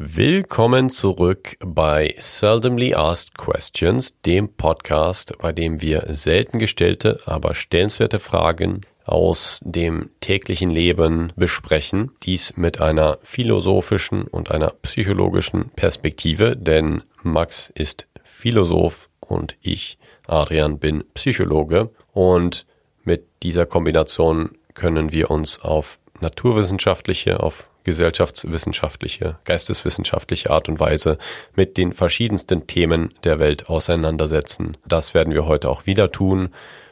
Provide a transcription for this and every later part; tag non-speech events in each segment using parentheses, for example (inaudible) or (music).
Willkommen zurück bei Seldomly Asked Questions, dem Podcast, bei dem wir selten gestellte, aber stellenswerte Fragen aus dem täglichen Leben besprechen. Dies mit einer philosophischen und einer psychologischen Perspektive, denn Max ist Philosoph und ich, Adrian, bin Psychologe. Und mit dieser Kombination können wir uns auf naturwissenschaftliche, auf gesellschaftswissenschaftliche, geisteswissenschaftliche Art und Weise mit den verschiedensten Themen der Welt auseinandersetzen. Das werden wir heute auch wieder tun.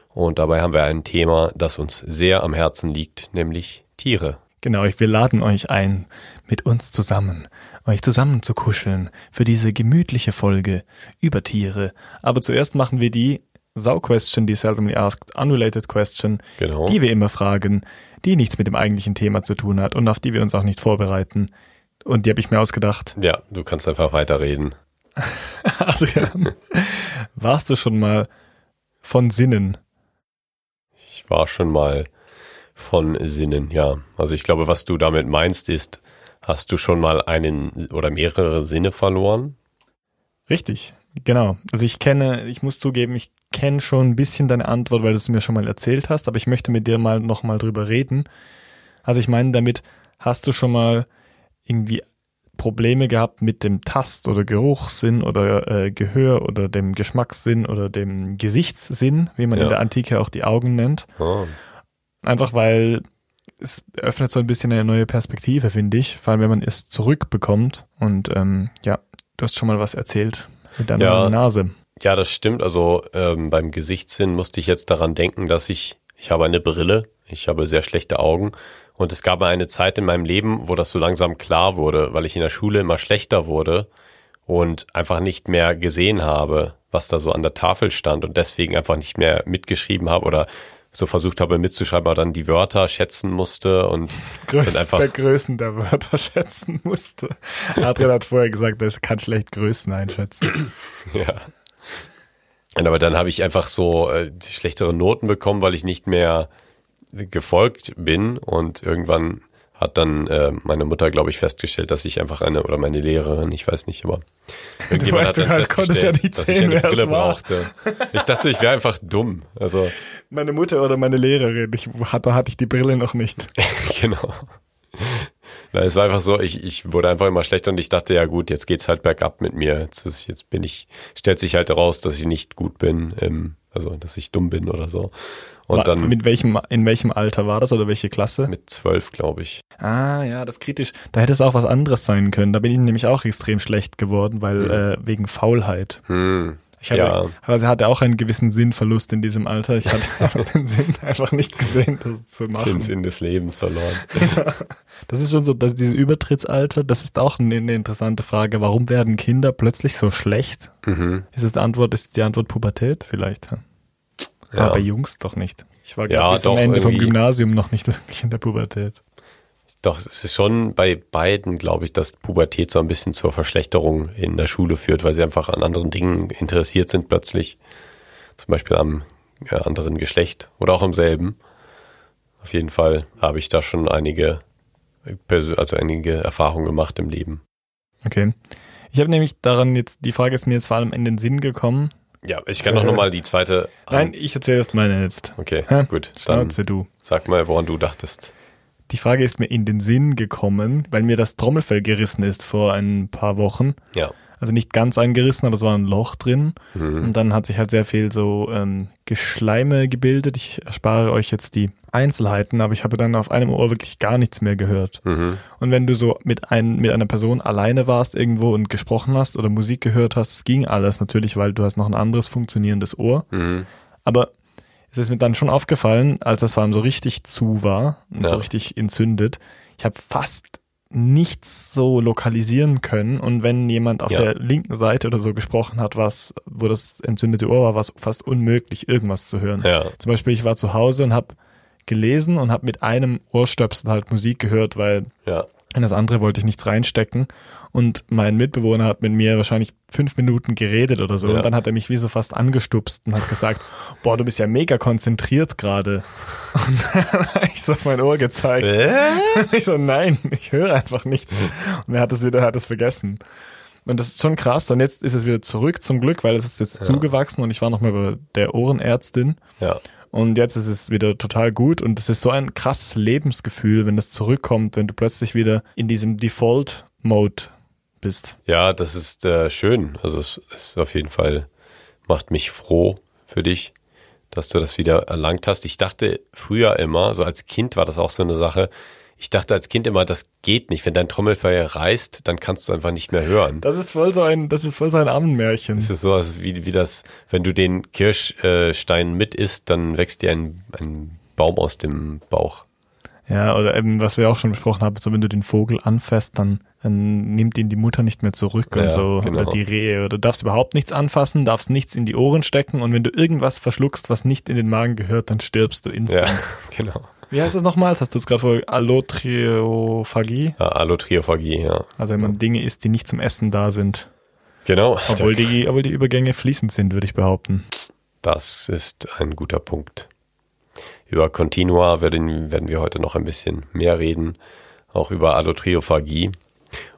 Und dabei haben wir ein Thema, das uns sehr am Herzen liegt, nämlich Tiere. Genau, wir laden euch ein, mit uns zusammen, euch zusammen zu kuscheln für diese gemütliche Folge über Tiere. Aber zuerst machen wir die Sau-Question, die seldomly asked, unrelated question, Genau. die wir immer fragen, die nichts mit dem eigentlichen Thema zu tun hat und auf die wir uns auch nicht vorbereiten. Und die habe ich mir ausgedacht. Ja, du kannst einfach weiterreden. (laughs) Adrian, warst du schon mal von Sinnen? Ich war schon mal von Sinnen, ja. Also ich glaube, was du damit meinst, ist, hast du schon mal einen oder mehrere Sinne verloren? Richtig, genau. Also ich kenne, ich muss zugeben, ich kenne schon ein bisschen deine Antwort, weil du es mir schon mal erzählt hast, aber ich möchte mit dir mal nochmal drüber reden. Also ich meine damit, hast du schon mal irgendwie Probleme gehabt mit dem Tast- oder Geruchssinn oder äh, Gehör oder dem Geschmackssinn oder dem Gesichtssinn, wie man Ja. in der Antike auch die Augen nennt. Oh, Einfach weil es öffnet so ein bisschen eine neue Perspektive, finde ich. Vor allem, wenn man es zurückbekommt. Und ähm, ja, du hast schon mal was erzählt mit deiner Ja. Nase. Ja, das stimmt. Also ähm, beim Gesichtssinn musste ich jetzt daran denken, dass ich, ich habe eine Brille, ich habe sehr schlechte Augen und es gab eine Zeit in meinem Leben, wo das so langsam klar wurde, weil ich in der Schule immer schlechter wurde und einfach nicht mehr gesehen habe, was da so an der Tafel stand und deswegen einfach nicht mehr mitgeschrieben habe oder so versucht habe mitzuschreiben, aber dann die Wörter schätzen musste und (laughs) Größen einfach- der Größen der Wörter (laughs) schätzen musste. Adrian hat vorher gesagt, er kann schlecht Größen einschätzen. (laughs) Ja. Und aber dann habe ich einfach so äh, schlechtere Noten bekommen, weil ich nicht mehr gefolgt bin und irgendwann hat dann äh, meine Mutter, glaube ich, festgestellt, dass ich einfach eine, oder meine Lehrerin, ich weiß nicht, aber irgendjemand weißt, du dann halt, konntest ja nicht sehen, wer es war. brauchte. Ich dachte, ich wäre einfach dumm. Also, Meine Mutter oder meine Lehrerin, ich, da hatte ich die Brille noch nicht. (laughs) genau. Na, es war einfach so, ich, ich wurde einfach immer schlechter und ich dachte, ja gut, jetzt geht's halt bergab mit mir. Jetzt, ist, jetzt bin ich, stellt sich halt heraus, dass ich nicht gut bin, ähm, also dass ich dumm bin oder so. Und War- dann mit welchem, in welchem Alter war das oder welche Klasse? mit zwölf, glaube ich. Ah, ja, das ist kritisch. Da hätte es auch was anderes sein können. Da bin ich nämlich auch extrem schlecht geworden, weil äh, wegen Faulheit. Hm. Ich hatte, Ja. also hatte auch einen gewissen Sinnverlust in diesem Alter. Ich hatte einfach (laughs) (laughs) den Sinn einfach nicht gesehen, das zu Den machen. Sinn des Lebens verloren. (laughs) Das ist schon so, dass dieses Übertrittsalter, das ist auch eine, eine interessante Frage. Warum werden Kinder plötzlich so schlecht? mhm. Ist es die Antwort, ist die Antwort Pubertät vielleicht? Ja. Ja. Aber bei Jungs doch nicht. Ich war Ja, doch, am Ende vom irgendwie. Gymnasium noch nicht wirklich in der Pubertät. Doch, es ist schon bei beiden, glaube ich, dass Pubertät so ein bisschen zur Verschlechterung in der Schule führt, weil sie einfach an anderen Dingen interessiert sind plötzlich. Zum Beispiel am äh, anderen Geschlecht oder auch am selben. Auf jeden Fall habe ich da schon einige, äh, also einige Erfahrungen gemacht im Leben. Okay. Ich habe nämlich daran jetzt, die Frage ist mir jetzt vor allem in den Sinn gekommen. Ja, ich kann doch nochmal die zweite. Nein, ich erzähle erst meine jetzt. Okay, Hä? gut. Dann Schnauze du. sag mal, woran du dachtest. Die Frage ist mir in den Sinn gekommen, weil mir das Trommelfell gerissen ist vor ein paar Wochen. Ja. Also nicht ganz eingerissen, aber es war ein Loch drin. Mhm. Und dann hat sich halt sehr viel so ähm, Geschleime gebildet. Ich erspare euch jetzt die Einzelheiten, aber ich habe dann auf einem Ohr wirklich gar nichts mehr gehört. Mhm. Und wenn du so mit, ein, mit einer Person alleine warst irgendwo und gesprochen hast oder Musik gehört hast, es ging alles natürlich, weil du hast noch ein anderes funktionierendes Ohr. Mhm. Aber es ist mir dann schon aufgefallen, als das vor allem so richtig zu war und Ja. so richtig entzündet. Ich habe fast nichts so lokalisieren können. Und wenn jemand auf Ja. der linken Seite oder so gesprochen hat, was, wo das entzündete Ohr war, war es fast unmöglich, irgendwas zu hören. Ja. Zum Beispiel, ich war zu Hause und habe gelesen und habe mit einem Ohrstöpsel halt Musik gehört, weil Ja. in das andere wollte ich nichts reinstecken. Und mein Mitbewohner hat mit mir wahrscheinlich fünf Minuten geredet oder so. Ja. Und dann hat er mich wie so fast angestupst und hat gesagt, (laughs) boah, du bist ja mega konzentriert gerade. Und (laughs) dann habe ich so auf mein Ohr gezeigt. Und ich so, nein, ich höre einfach nichts. Und er hat es wieder, er hat es vergessen. Und das ist schon krass. Und jetzt ist es wieder zurück, zum Glück, weil es ist jetzt zugewachsen und ich war noch mal bei der Ohrenärztin. Ja. Und jetzt ist es wieder total gut und es ist so ein krasses Lebensgefühl, wenn das zurückkommt, wenn du plötzlich wieder in diesem Default-Mode bist. Ja, das ist äh, schön. Also es ist auf jeden Fall, macht mich froh für dich, dass du das wieder erlangt hast. Ich dachte früher immer, so als Kind war das auch so eine Sache, ich dachte als Kind immer, das geht nicht. Wenn dein Trommelfell reißt, dann kannst du einfach nicht mehr hören. Das ist voll so ein, das ist voll so ein Ammenmärchen. Es ist so, als wie, wie das, wenn du den Kirschstein mit isst, dann wächst dir ein, ein Baum aus dem Bauch. Ja, oder eben, was wir auch schon besprochen haben, so wenn du den Vogel anfasst, dann, dann nimmt ihn die Mutter nicht mehr zurück Ja, und so. genau. Oder die Rehe. Oder du darfst überhaupt nichts anfassen, darfst nichts in die Ohren stecken und wenn du irgendwas verschluckst, was nicht in den Magen gehört, dann stirbst du instant. Ja, (laughs) genau. Wie heißt das nochmals? Hast du es gerade vor Allotriophagie? Ja, Allotriophagie, ja. Also wenn man Dinge isst, die nicht zum Essen da sind. Genau. Obwohl die, obwohl die Übergänge fließend sind, würde ich behaupten. Das ist ein guter Punkt. Über Continua werden, werden wir heute noch ein bisschen mehr reden, auch über Allotriophagie.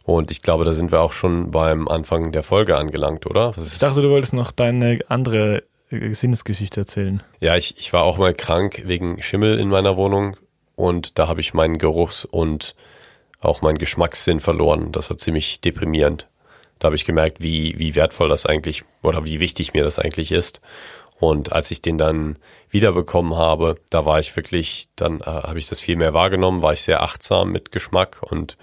Und ich glaube, da sind wir auch schon beim Anfang der Folge angelangt, oder? Ich dachte, du wolltest noch deine andere Sinnesgeschichte erzählen. ja, ich, ich war auch mal krank wegen Schimmel in meiner Wohnung und da habe ich meinen Geruchs- und auch meinen Geschmackssinn verloren. Das war ziemlich deprimierend. Da habe ich gemerkt, wie, wie wertvoll das eigentlich oder wie wichtig mir das eigentlich ist. Und als ich den dann wiederbekommen habe, da war ich wirklich, dann äh, habe ich das viel mehr wahrgenommen, war ich sehr achtsam mit Geschmack und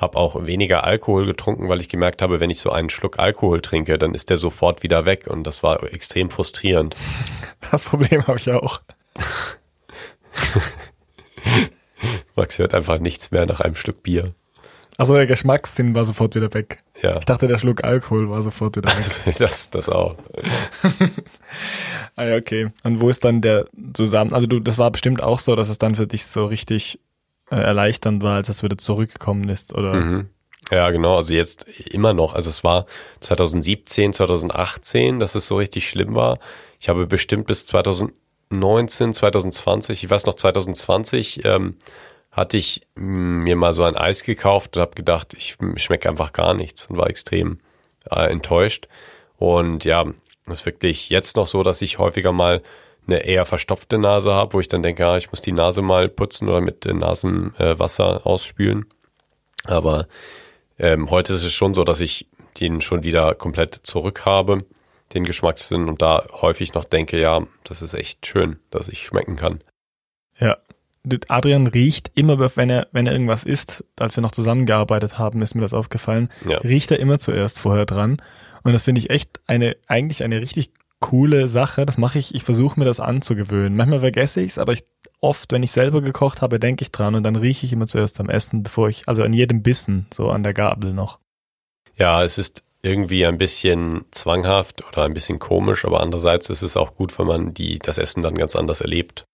habe auch weniger Alkohol getrunken, weil ich gemerkt habe, wenn ich so einen Schluck Alkohol trinke, dann ist der sofort wieder weg und das war extrem frustrierend. Das Problem habe ich auch. (laughs) Max hört einfach nichts mehr nach einem Schluck Bier. Also der Geschmackssinn war sofort wieder weg. Ja, Ich dachte, der Schluck Alkohol war sofort wieder weg. (laughs) das, das auch. (laughs) ah ja, okay. Und wo ist dann der zusammen? Also du, das war bestimmt auch so, dass es dann für dich so richtig erleichternd war, als es wieder zurückgekommen ist, oder? Mhm. Ja, genau. Also jetzt immer noch. Also es war 2017, 2018, dass es so richtig schlimm war. Ich habe bestimmt bis 2019, 2020, ich weiß noch 2020, ähm, hatte ich mm, mir mal so ein Eis gekauft und habe gedacht, ich schmecke einfach gar nichts und war extrem äh, enttäuscht. Und ja, es ist wirklich jetzt noch so, dass ich häufiger mal eine eher verstopfte Nase habe, wo ich dann denke, ah, ich muss die Nase mal putzen oder mit Nasenwasser äh, ausspülen. Aber ähm, heute ist es schon so, dass ich den schon wieder komplett zurück habe, den Geschmackssinn, und da häufig noch denke, ja, das ist echt schön, dass ich schmecken kann. Ja. Adrian riecht immer, wenn er, wenn er irgendwas isst, als wir noch zusammengearbeitet haben, ist mir das aufgefallen, Ja. riecht er immer zuerst vorher dran. Und das finde ich echt eine, eigentlich eine richtig coole Sache. Das mache ich, ich versuche mir das anzugewöhnen. Manchmal vergesse ich es, aber ich, oft, wenn ich selber gekocht habe, denke ich dran und dann rieche ich immer zuerst am Essen, bevor ich, also an jedem Bissen, so an der Gabel noch. Ja, es ist irgendwie ein bisschen zwanghaft oder ein bisschen komisch, aber andererseits ist es auch gut, wenn man die, das Essen dann ganz anders erlebt.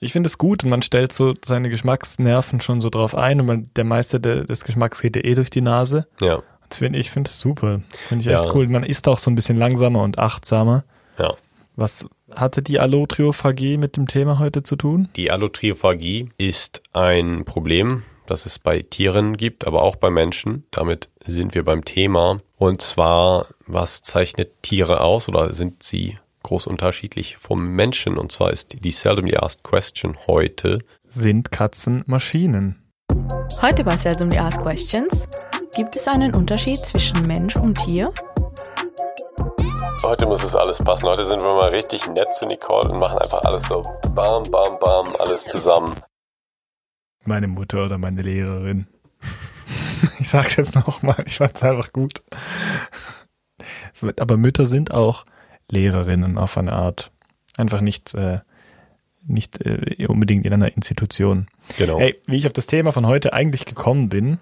Ich finde es gut und man stellt so seine Geschmacksnerven schon so drauf ein und man, der meiste de, des Geschmacks geht ja eh durch die Nase. Ja, Das finde ich, finde es super. Finde ich Ja. echt cool. Man isst auch so ein bisschen langsamer und achtsamer. Ja. Was hatte die Allotriophagie mit dem Thema heute zu tun? Die Allotriophagie ist ein Problem, das es bei Tieren gibt, aber auch bei Menschen. Damit sind wir beim Thema. Und zwar, was zeichnet Tiere aus oder sind sie groß unterschiedlich vom Menschen? Und zwar ist die seldomly asked question heute, Sind Katzen Maschinen? Heute bei Seldomly Asked Questions gibt es einen Unterschied zwischen Mensch und Tier? Heute muss es alles passen. Heute sind wir mal richtig nett zu Nicole und machen einfach alles so bam, bam, bam, alles zusammen. Meine Mutter oder meine Lehrerin. (laughs) Ich sag's jetzt nochmal, ich fand's einfach gut. Aber Mütter sind auch Lehrerinnen auf eine Art. Einfach nicht, äh, nicht äh, unbedingt in einer Institution. Genau. Hey, wie ich auf das Thema von heute eigentlich gekommen bin,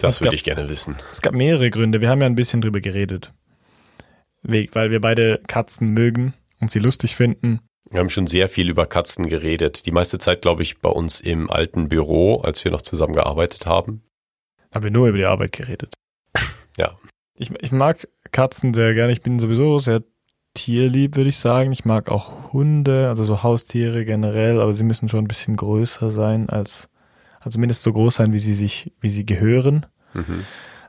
das würde ich gerne wissen. es gab mehrere Gründe. Wir haben ja ein bisschen drüber geredet. We- Weil wir beide Katzen mögen und sie lustig finden. Wir haben schon sehr viel über Katzen geredet. Die meiste Zeit, glaube ich, bei uns im alten Büro, als wir noch zusammen gearbeitet haben. Haben wir nur über die Arbeit geredet. Ja. Ich, ich mag Katzen sehr gerne. Ich bin sowieso sehr tierlieb, würde ich sagen. Ich mag auch Hunde, also so Haustiere generell, aber sie müssen schon ein bisschen größer sein als, also mindestens so groß sein, wie sie sich, wie sie gehören. Mhm.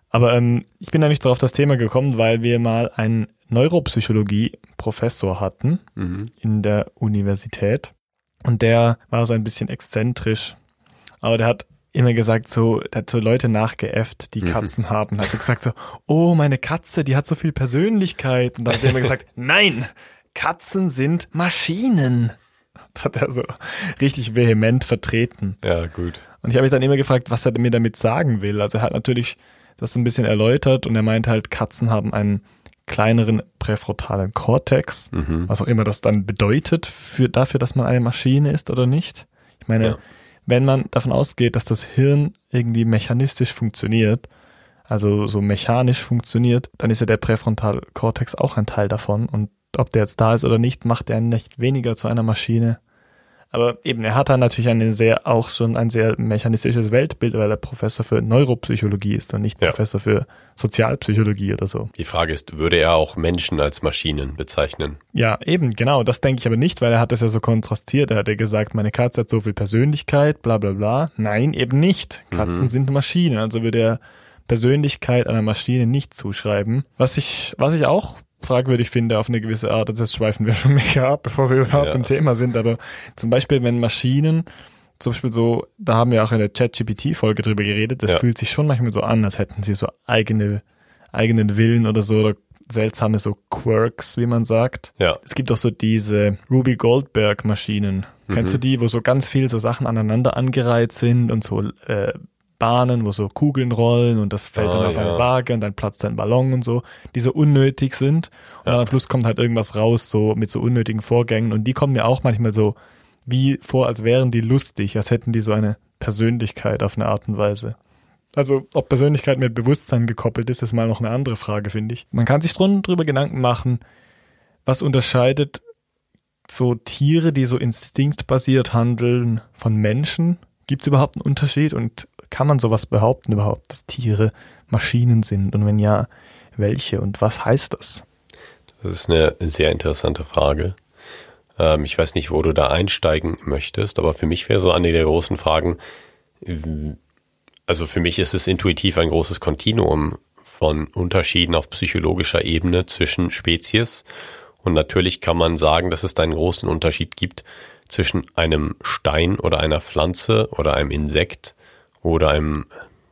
Aber ähm, ich bin eigentlich darauf das Thema gekommen, weil wir mal einen Neuropsychologie-Professor hatten Mhm. in der Universität. Und der war so ein bisschen exzentrisch. Aber der hat immer gesagt, so, der hat so Leute nachgeäfft, die Mhm. Katzen haben. Hat so gesagt so, oh, meine Katze, die hat so viel Persönlichkeit. Und dann hat er immer gesagt, (laughs) nein, Katzen sind Maschinen. Das hat er so richtig vehement vertreten. Ja, gut. Und ich habe mich dann immer gefragt, was er mir damit sagen will. Also er hat natürlich das ein bisschen erläutert und er meint halt, Katzen haben einen kleineren präfrontalen Kortex, Mhm. was auch immer das dann bedeutet für dafür, dass man eine Maschine ist oder nicht. Ich meine, Ja. wenn man davon ausgeht, dass das Hirn irgendwie mechanistisch funktioniert, also so mechanisch funktioniert, dann ist ja der präfrontale Kortex auch ein Teil davon und ob der jetzt da ist oder nicht, macht er nicht weniger zu einer Maschine. Aber eben, er hat dann natürlich eine sehr, auch schon ein sehr mechanistisches Weltbild, weil er Professor für Neuropsychologie ist und nicht Ja. Professor für Sozialpsychologie oder so. Die Frage ist, würde er auch Menschen als Maschinen bezeichnen? Ja, eben, genau. Das denke ich aber nicht, weil er hat das ja so kontrastiert. Er hat ja gesagt, meine Katze hat so viel Persönlichkeit, bla bla bla. Nein, eben nicht. Katzen Mhm. sind Maschinen. Also würde er Persönlichkeit einer Maschine nicht zuschreiben. Was ich, was ich auch fragwürdig finde auf eine gewisse Art, und jetzt schweifen wir (laughs) schon mega ab, bevor wir überhaupt Ja. im Thema sind, aber zum Beispiel, wenn Maschinen, zum Beispiel so, da haben wir auch in der ChatGPT-Folge drüber geredet, das Ja. fühlt sich schon manchmal so an, als hätten sie so eigene, eigenen Willen oder so, oder seltsame so Quirks, wie man sagt. Ja. Es gibt auch so diese Ruby Goldberg Maschinen. Kennst Mhm. du die, wo so ganz viel so Sachen aneinander angereiht sind und so äh, Bahnen, wo so Kugeln rollen und das fällt dann Ah, auf eine ja. Waage und dann platzt ein Ballon und so, die so unnötig sind. Und Ja. dann am Schluss kommt halt irgendwas raus, so mit so unnötigen Vorgängen. Und die kommen mir auch manchmal so wie vor, als wären die lustig, als hätten die so eine Persönlichkeit auf eine Art und Weise. Also, ob Persönlichkeit mit Bewusstsein gekoppelt ist, ist mal noch eine andere Frage, finde ich. Man kann sich drüber Gedanken machen, was unterscheidet so Tiere, die so instinktbasiert handeln, von Menschen? Gibt es überhaupt einen Unterschied? Und kann man sowas behaupten überhaupt, dass Tiere Maschinen sind? Und wenn ja, welche? Und was heißt das? Das ist eine sehr interessante Frage. Ähm, ich weiß nicht, wo du da einsteigen möchtest, aber für mich wäre so eine der großen Fragen, also für mich ist es intuitiv ein großes Kontinuum von Unterschieden auf psychologischer Ebene zwischen Spezies. Und natürlich kann man sagen, dass es da einen großen Unterschied gibt zwischen einem Stein oder einer Pflanze oder einem Insekt oder einem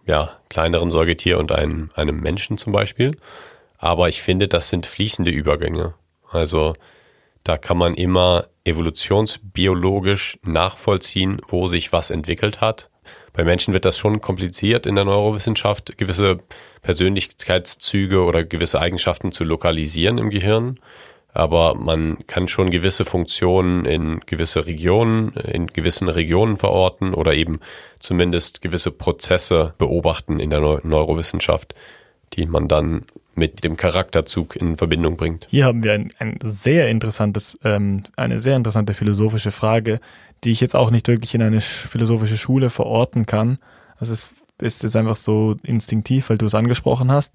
ja, kleineren Säugetier und einem, einem Menschen zum Beispiel. Aber ich finde, das sind fließende Übergänge. Also da kann man immer evolutionsbiologisch nachvollziehen, wo sich was entwickelt hat. Bei Menschen wird das schon kompliziert in der Neurowissenschaft, gewisse Persönlichkeitszüge oder gewisse Eigenschaften zu lokalisieren im Gehirn. Aber man kann schon gewisse Funktionen in gewisse Regionen, in gewissen Regionen verorten oder eben zumindest gewisse Prozesse beobachten in der Neu Neurowissenschaft, die man dann mit dem Charakterzug in Verbindung bringt. Hier haben wir ein, ein sehr interessantes, ähm, eine sehr interessante philosophische Frage, die ich jetzt auch nicht wirklich in eine sch philosophische Schule verorten kann. Also es ist jetzt einfach so instinktiv, weil du es angesprochen hast.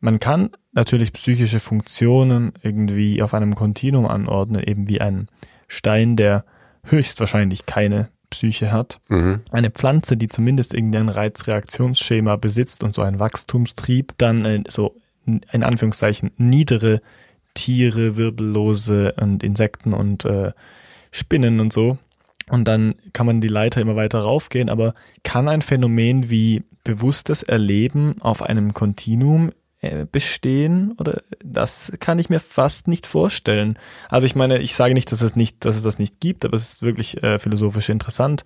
Man kann natürlich psychische Funktionen irgendwie auf einem Kontinuum anordnen, eben wie ein Stein, der höchstwahrscheinlich keine Psyche hat. Mhm. Eine Pflanze, die zumindest irgendein Reizreaktionsschema besitzt und so ein Wachstumstrieb, dann so in Anführungszeichen niedere Tiere, Wirbellose und Insekten und äh, Spinnen und so. Und dann kann man die Leiter immer weiter raufgehen, aber kann ein Phänomen wie bewusstes Erleben auf einem Kontinuum bestehen oder das kann ich mir fast nicht vorstellen. Also ich meine, ich sage nicht, dass es nicht, dass es das nicht gibt, aber es ist wirklich äh, philosophisch interessant.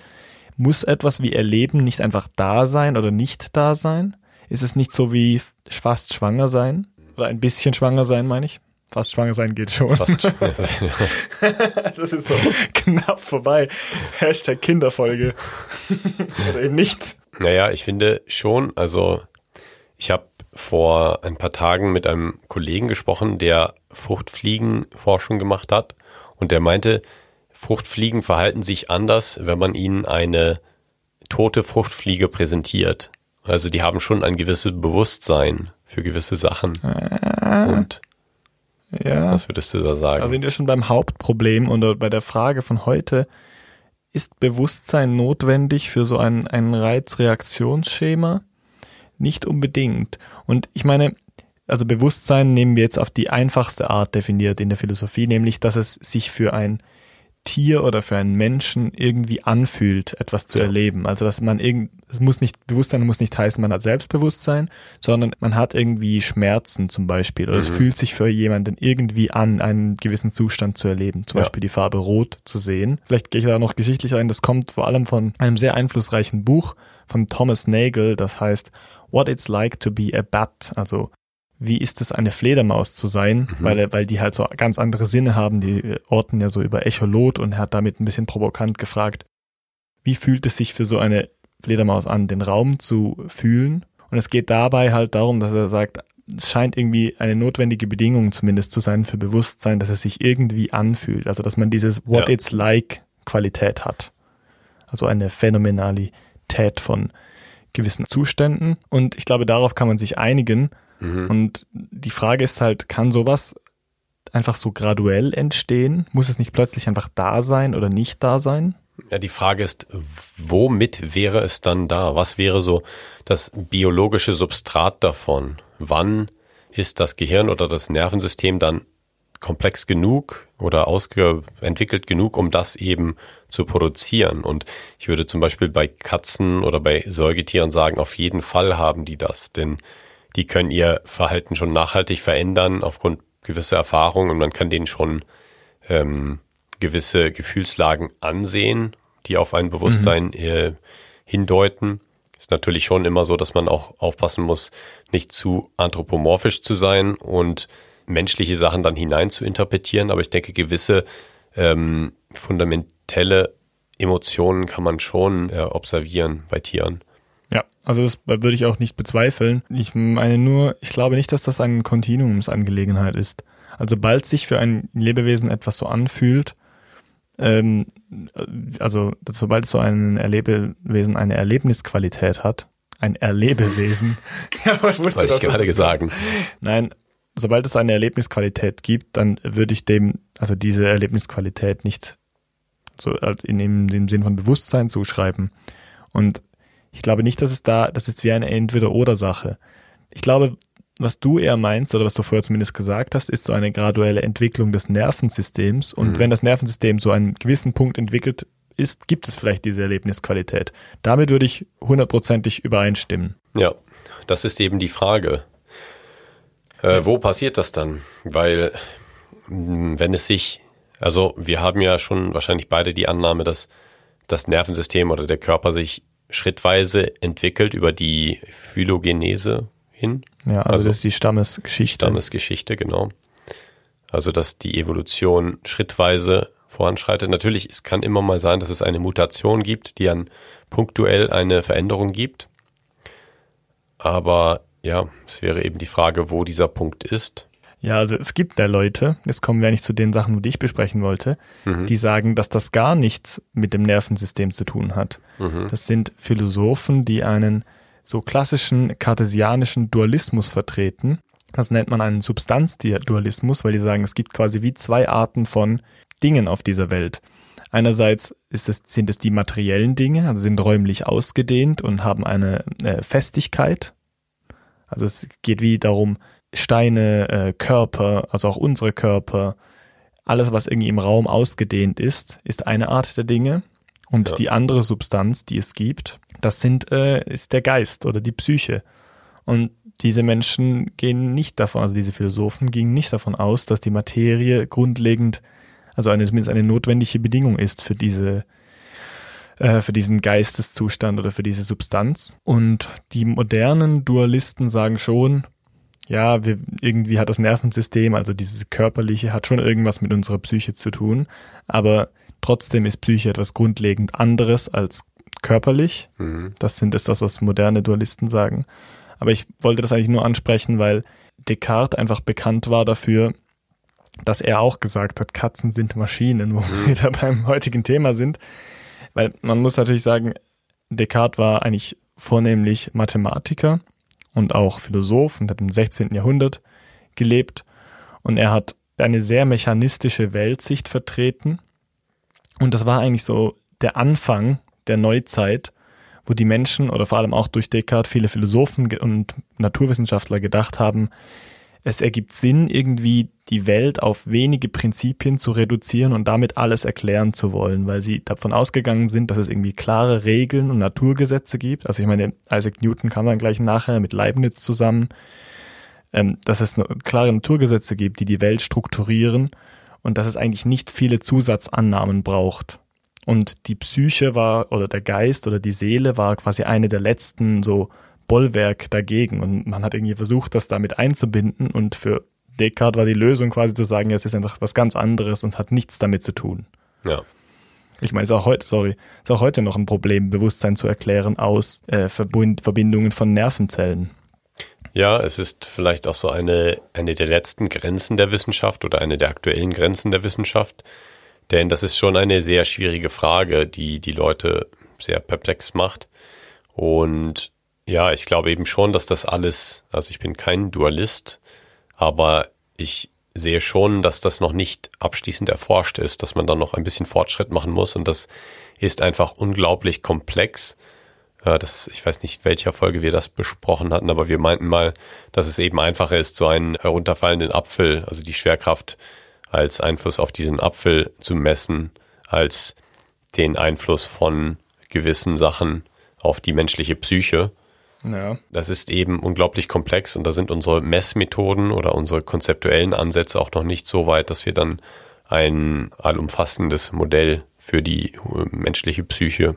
Muss etwas wie Erleben nicht einfach da sein oder nicht da sein? Ist es nicht so wie fast schwanger sein oder ein bisschen schwanger sein, meine ich? Fast schwanger sein geht schon. Fast. (laughs) das ist so knapp vorbei. Hashtag Kinderfolge. (laughs) oder eben nicht. Naja, ich finde schon, also ich habe vor ein paar Tagen mit einem Kollegen gesprochen, der Fruchtfliegenforschung gemacht hat und der meinte, Fruchtfliegen verhalten sich anders, wenn man ihnen eine tote Fruchtfliege präsentiert. Also die haben schon ein gewisses Bewusstsein für gewisse Sachen. Und Ja. was würdest du da sagen? Da sind wir schon beim Hauptproblem und bei der Frage von heute. Ist Bewusstsein notwendig für so ein, ein Reizreaktionsschema? Nicht unbedingt. Und ich meine, also Bewusstsein nehmen wir jetzt auf die einfachste Art definiert in der Philosophie, nämlich, dass es sich für ein Tier oder für einen Menschen irgendwie anfühlt, etwas zu Ja. erleben. Also dass man irgend, es muss nicht, Bewusstsein muss nicht heißen, man hat Selbstbewusstsein, sondern man hat irgendwie Schmerzen zum Beispiel oder es Mhm. fühlt sich für jemanden irgendwie an, einen gewissen Zustand zu erleben, zum Ja. Beispiel die Farbe Rot zu sehen. Vielleicht gehe ich da noch geschichtlich ein, das kommt vor allem von einem sehr einflussreichen Buch von Thomas Nagel, das heißt What It's Like to Be a Bat, also wie ist es, eine Fledermaus zu sein, Mhm. weil, weil die halt so ganz andere Sinne haben, die orten ja so über Echolot und er hat damit ein bisschen provokant gefragt, wie fühlt es sich für so eine Fledermaus an, den Raum zu fühlen? Und es geht dabei halt darum, dass er sagt, es scheint irgendwie eine notwendige Bedingung zumindest zu sein für Bewusstsein, dass es sich irgendwie anfühlt. Also dass man dieses What Ja. it's like Qualität hat. Also eine Phänomenalität von gewissen Zuständen. Und ich glaube, darauf kann man sich einigen. Mhm. Und die Frage ist halt, kann sowas einfach so graduell entstehen? Muss es nicht plötzlich einfach da sein oder nicht da sein? Ja, die Frage ist, womit wäre es dann da? Was wäre so das biologische Substrat davon? Wann ist das Gehirn oder das Nervensystem dann komplex genug oder ausentwickelt genug, um das eben zu produzieren? Und ich würde zum Beispiel bei Katzen oder bei Säugetieren sagen, auf jeden Fall haben die das, denn die können ihr Verhalten schon nachhaltig verändern aufgrund gewisser Erfahrungen und man kann denen schon ähm, gewisse Gefühlslagen ansehen, die auf ein Bewusstsein äh, hindeuten. Ist natürlich schon immer so, dass man auch aufpassen muss, nicht zu anthropomorphisch zu sein und menschliche Sachen dann hinein zu interpretieren. Aber ich denke, gewisse ähm, fundamentelle Emotionen kann man schon äh, observieren bei Tieren. Ja, also das würde ich auch nicht bezweifeln. Ich meine nur, ich glaube nicht, dass das eine Kontinuumsangelegenheit ist. Also bald sich für ein Lebewesen etwas so anfühlt, ähm, also sobald so ein Erlebewesen eine Erlebnisqualität hat, ein Erlebewesen, (laughs) ja, ich wusste Weil ich gerade gesagt. Nein, sobald es eine Erlebnisqualität gibt, dann würde ich dem, also diese Erlebnisqualität nicht so als in dem, dem Sinn von Bewusstsein zuschreiben. Und ich glaube nicht, dass es da, das ist wie eine Entweder-Oder-Sache. Ich glaube, was du eher meinst, oder was du vorher zumindest gesagt hast, ist so eine graduelle Entwicklung des Nervensystems. Und Mhm. wenn das Nervensystem so einen gewissen Punkt entwickelt ist, gibt es vielleicht diese Erlebnisqualität. Damit würde ich hundertprozentig übereinstimmen. Ja, das ist eben die Frage. Äh, wo passiert das dann? Weil wenn es sich, also wir haben ja schon wahrscheinlich beide die Annahme, dass das Nervensystem oder der Körper sich schrittweise entwickelt über die Phylogenese hin, Ja, also, Also das ist die Stammesgeschichte. Stammesgeschichte, genau. Also dass die Evolution schrittweise voranschreitet. Natürlich, es kann immer mal sein, dass es eine Mutation gibt, die dann punktuell eine Veränderung gibt. Aber ja, es wäre eben die Frage, wo dieser Punkt ist. Ja, also es gibt da Leute, jetzt kommen wir nicht zu den Sachen, die ich besprechen wollte, Mhm. die sagen, dass das gar nichts mit dem Nervensystem zu tun hat. Mhm. Das sind Philosophen, die einen so klassischen kartesianischen Dualismus vertreten. Das nennt man einen Substanzdualismus, weil die sagen, es gibt quasi wie zwei Arten von Dingen auf dieser Welt. Einerseits ist es, sind es die materiellen Dinge, also sind räumlich ausgedehnt und haben eine äh, Festigkeit. Also es geht wie darum, Steine, äh, Körper, also auch unsere Körper, alles, was irgendwie im Raum ausgedehnt ist, ist eine Art der Dinge. Und Ja. die andere Substanz, die es gibt, das sind, äh, ist der Geist oder die Psyche. Und diese Menschen gehen nicht davon, also diese Philosophen gingen nicht davon aus, dass die Materie grundlegend, also eine, zumindest eine notwendige Bedingung ist für diese, äh, für diesen Geisteszustand oder für diese Substanz. Und die modernen Dualisten sagen schon, ja, wir, irgendwie hat das Nervensystem, also dieses körperliche, hat schon irgendwas mit unserer Psyche zu tun, aber trotzdem ist Psyche etwas grundlegend anderes als körperlich. Mhm. Das sind ist das, was moderne Dualisten sagen. Aber ich wollte das eigentlich nur ansprechen, weil Descartes einfach bekannt war dafür, dass er auch gesagt hat, Katzen sind Maschinen, wo mhm. wir da beim heutigen Thema sind. Weil man muss natürlich sagen, Descartes war eigentlich vornehmlich Mathematiker und auch Philosoph und hat im 16. Jahrhundert gelebt. Und er hat eine sehr mechanistische Weltsicht vertreten. Und das war eigentlich so der Anfang der Neuzeit, wo die Menschen oder vor allem auch durch Descartes viele Philosophen und Naturwissenschaftler gedacht haben, es ergibt Sinn, irgendwie die Welt auf wenige Prinzipien zu reduzieren und damit alles erklären zu wollen, weil sie davon ausgegangen sind, dass es irgendwie klare Regeln und Naturgesetze gibt. Also ich meine, Isaac Newton kam dann gleich nachher mit Leibniz zusammen, ähm, dass es klare Naturgesetze gibt, die die Welt strukturieren und dass es eigentlich nicht viele Zusatzannahmen braucht. Und die Psyche war, oder der Geist oder die Seele war quasi eine der letzten so Bollwerk dagegen. Und man hat irgendwie versucht, das damit einzubinden. Und für Descartes war die Lösung quasi zu sagen, ja, es ist einfach was ganz anderes und hat nichts damit zu tun. Ja. Ich meine, es ist auch heute, sorry, ist auch heute noch ein Problem, Bewusstsein zu erklären aus äh, Verbund, Verbindungen von Nervenzellen. Ja, es ist vielleicht auch so eine, eine der letzten Grenzen der Wissenschaft oder eine der aktuellen Grenzen der Wissenschaft. Denn das ist schon eine sehr schwierige Frage, die die Leute sehr perplex macht. Und ja, ich glaube eben schon, dass das alles, also ich bin kein Dualist, aber ich sehe schon, dass das noch nicht abschließend erforscht ist, dass man dann noch ein bisschen Fortschritt machen muss und das ist einfach unglaublich komplex. Äh, das, ich weiß nicht, in welcher Folge wir das besprochen hatten, aber wir meinten mal, dass es eben einfacher ist, so einen herunterfallenden Apfel, also die Schwerkraft als Einfluss auf diesen Apfel zu messen, als den Einfluss von gewissen Sachen auf die menschliche Psyche. Ja. Das ist eben unglaublich komplex und da sind unsere Messmethoden oder unsere konzeptuellen Ansätze auch noch nicht so weit, dass wir dann ein allumfassendes Modell für die äh, menschliche Psyche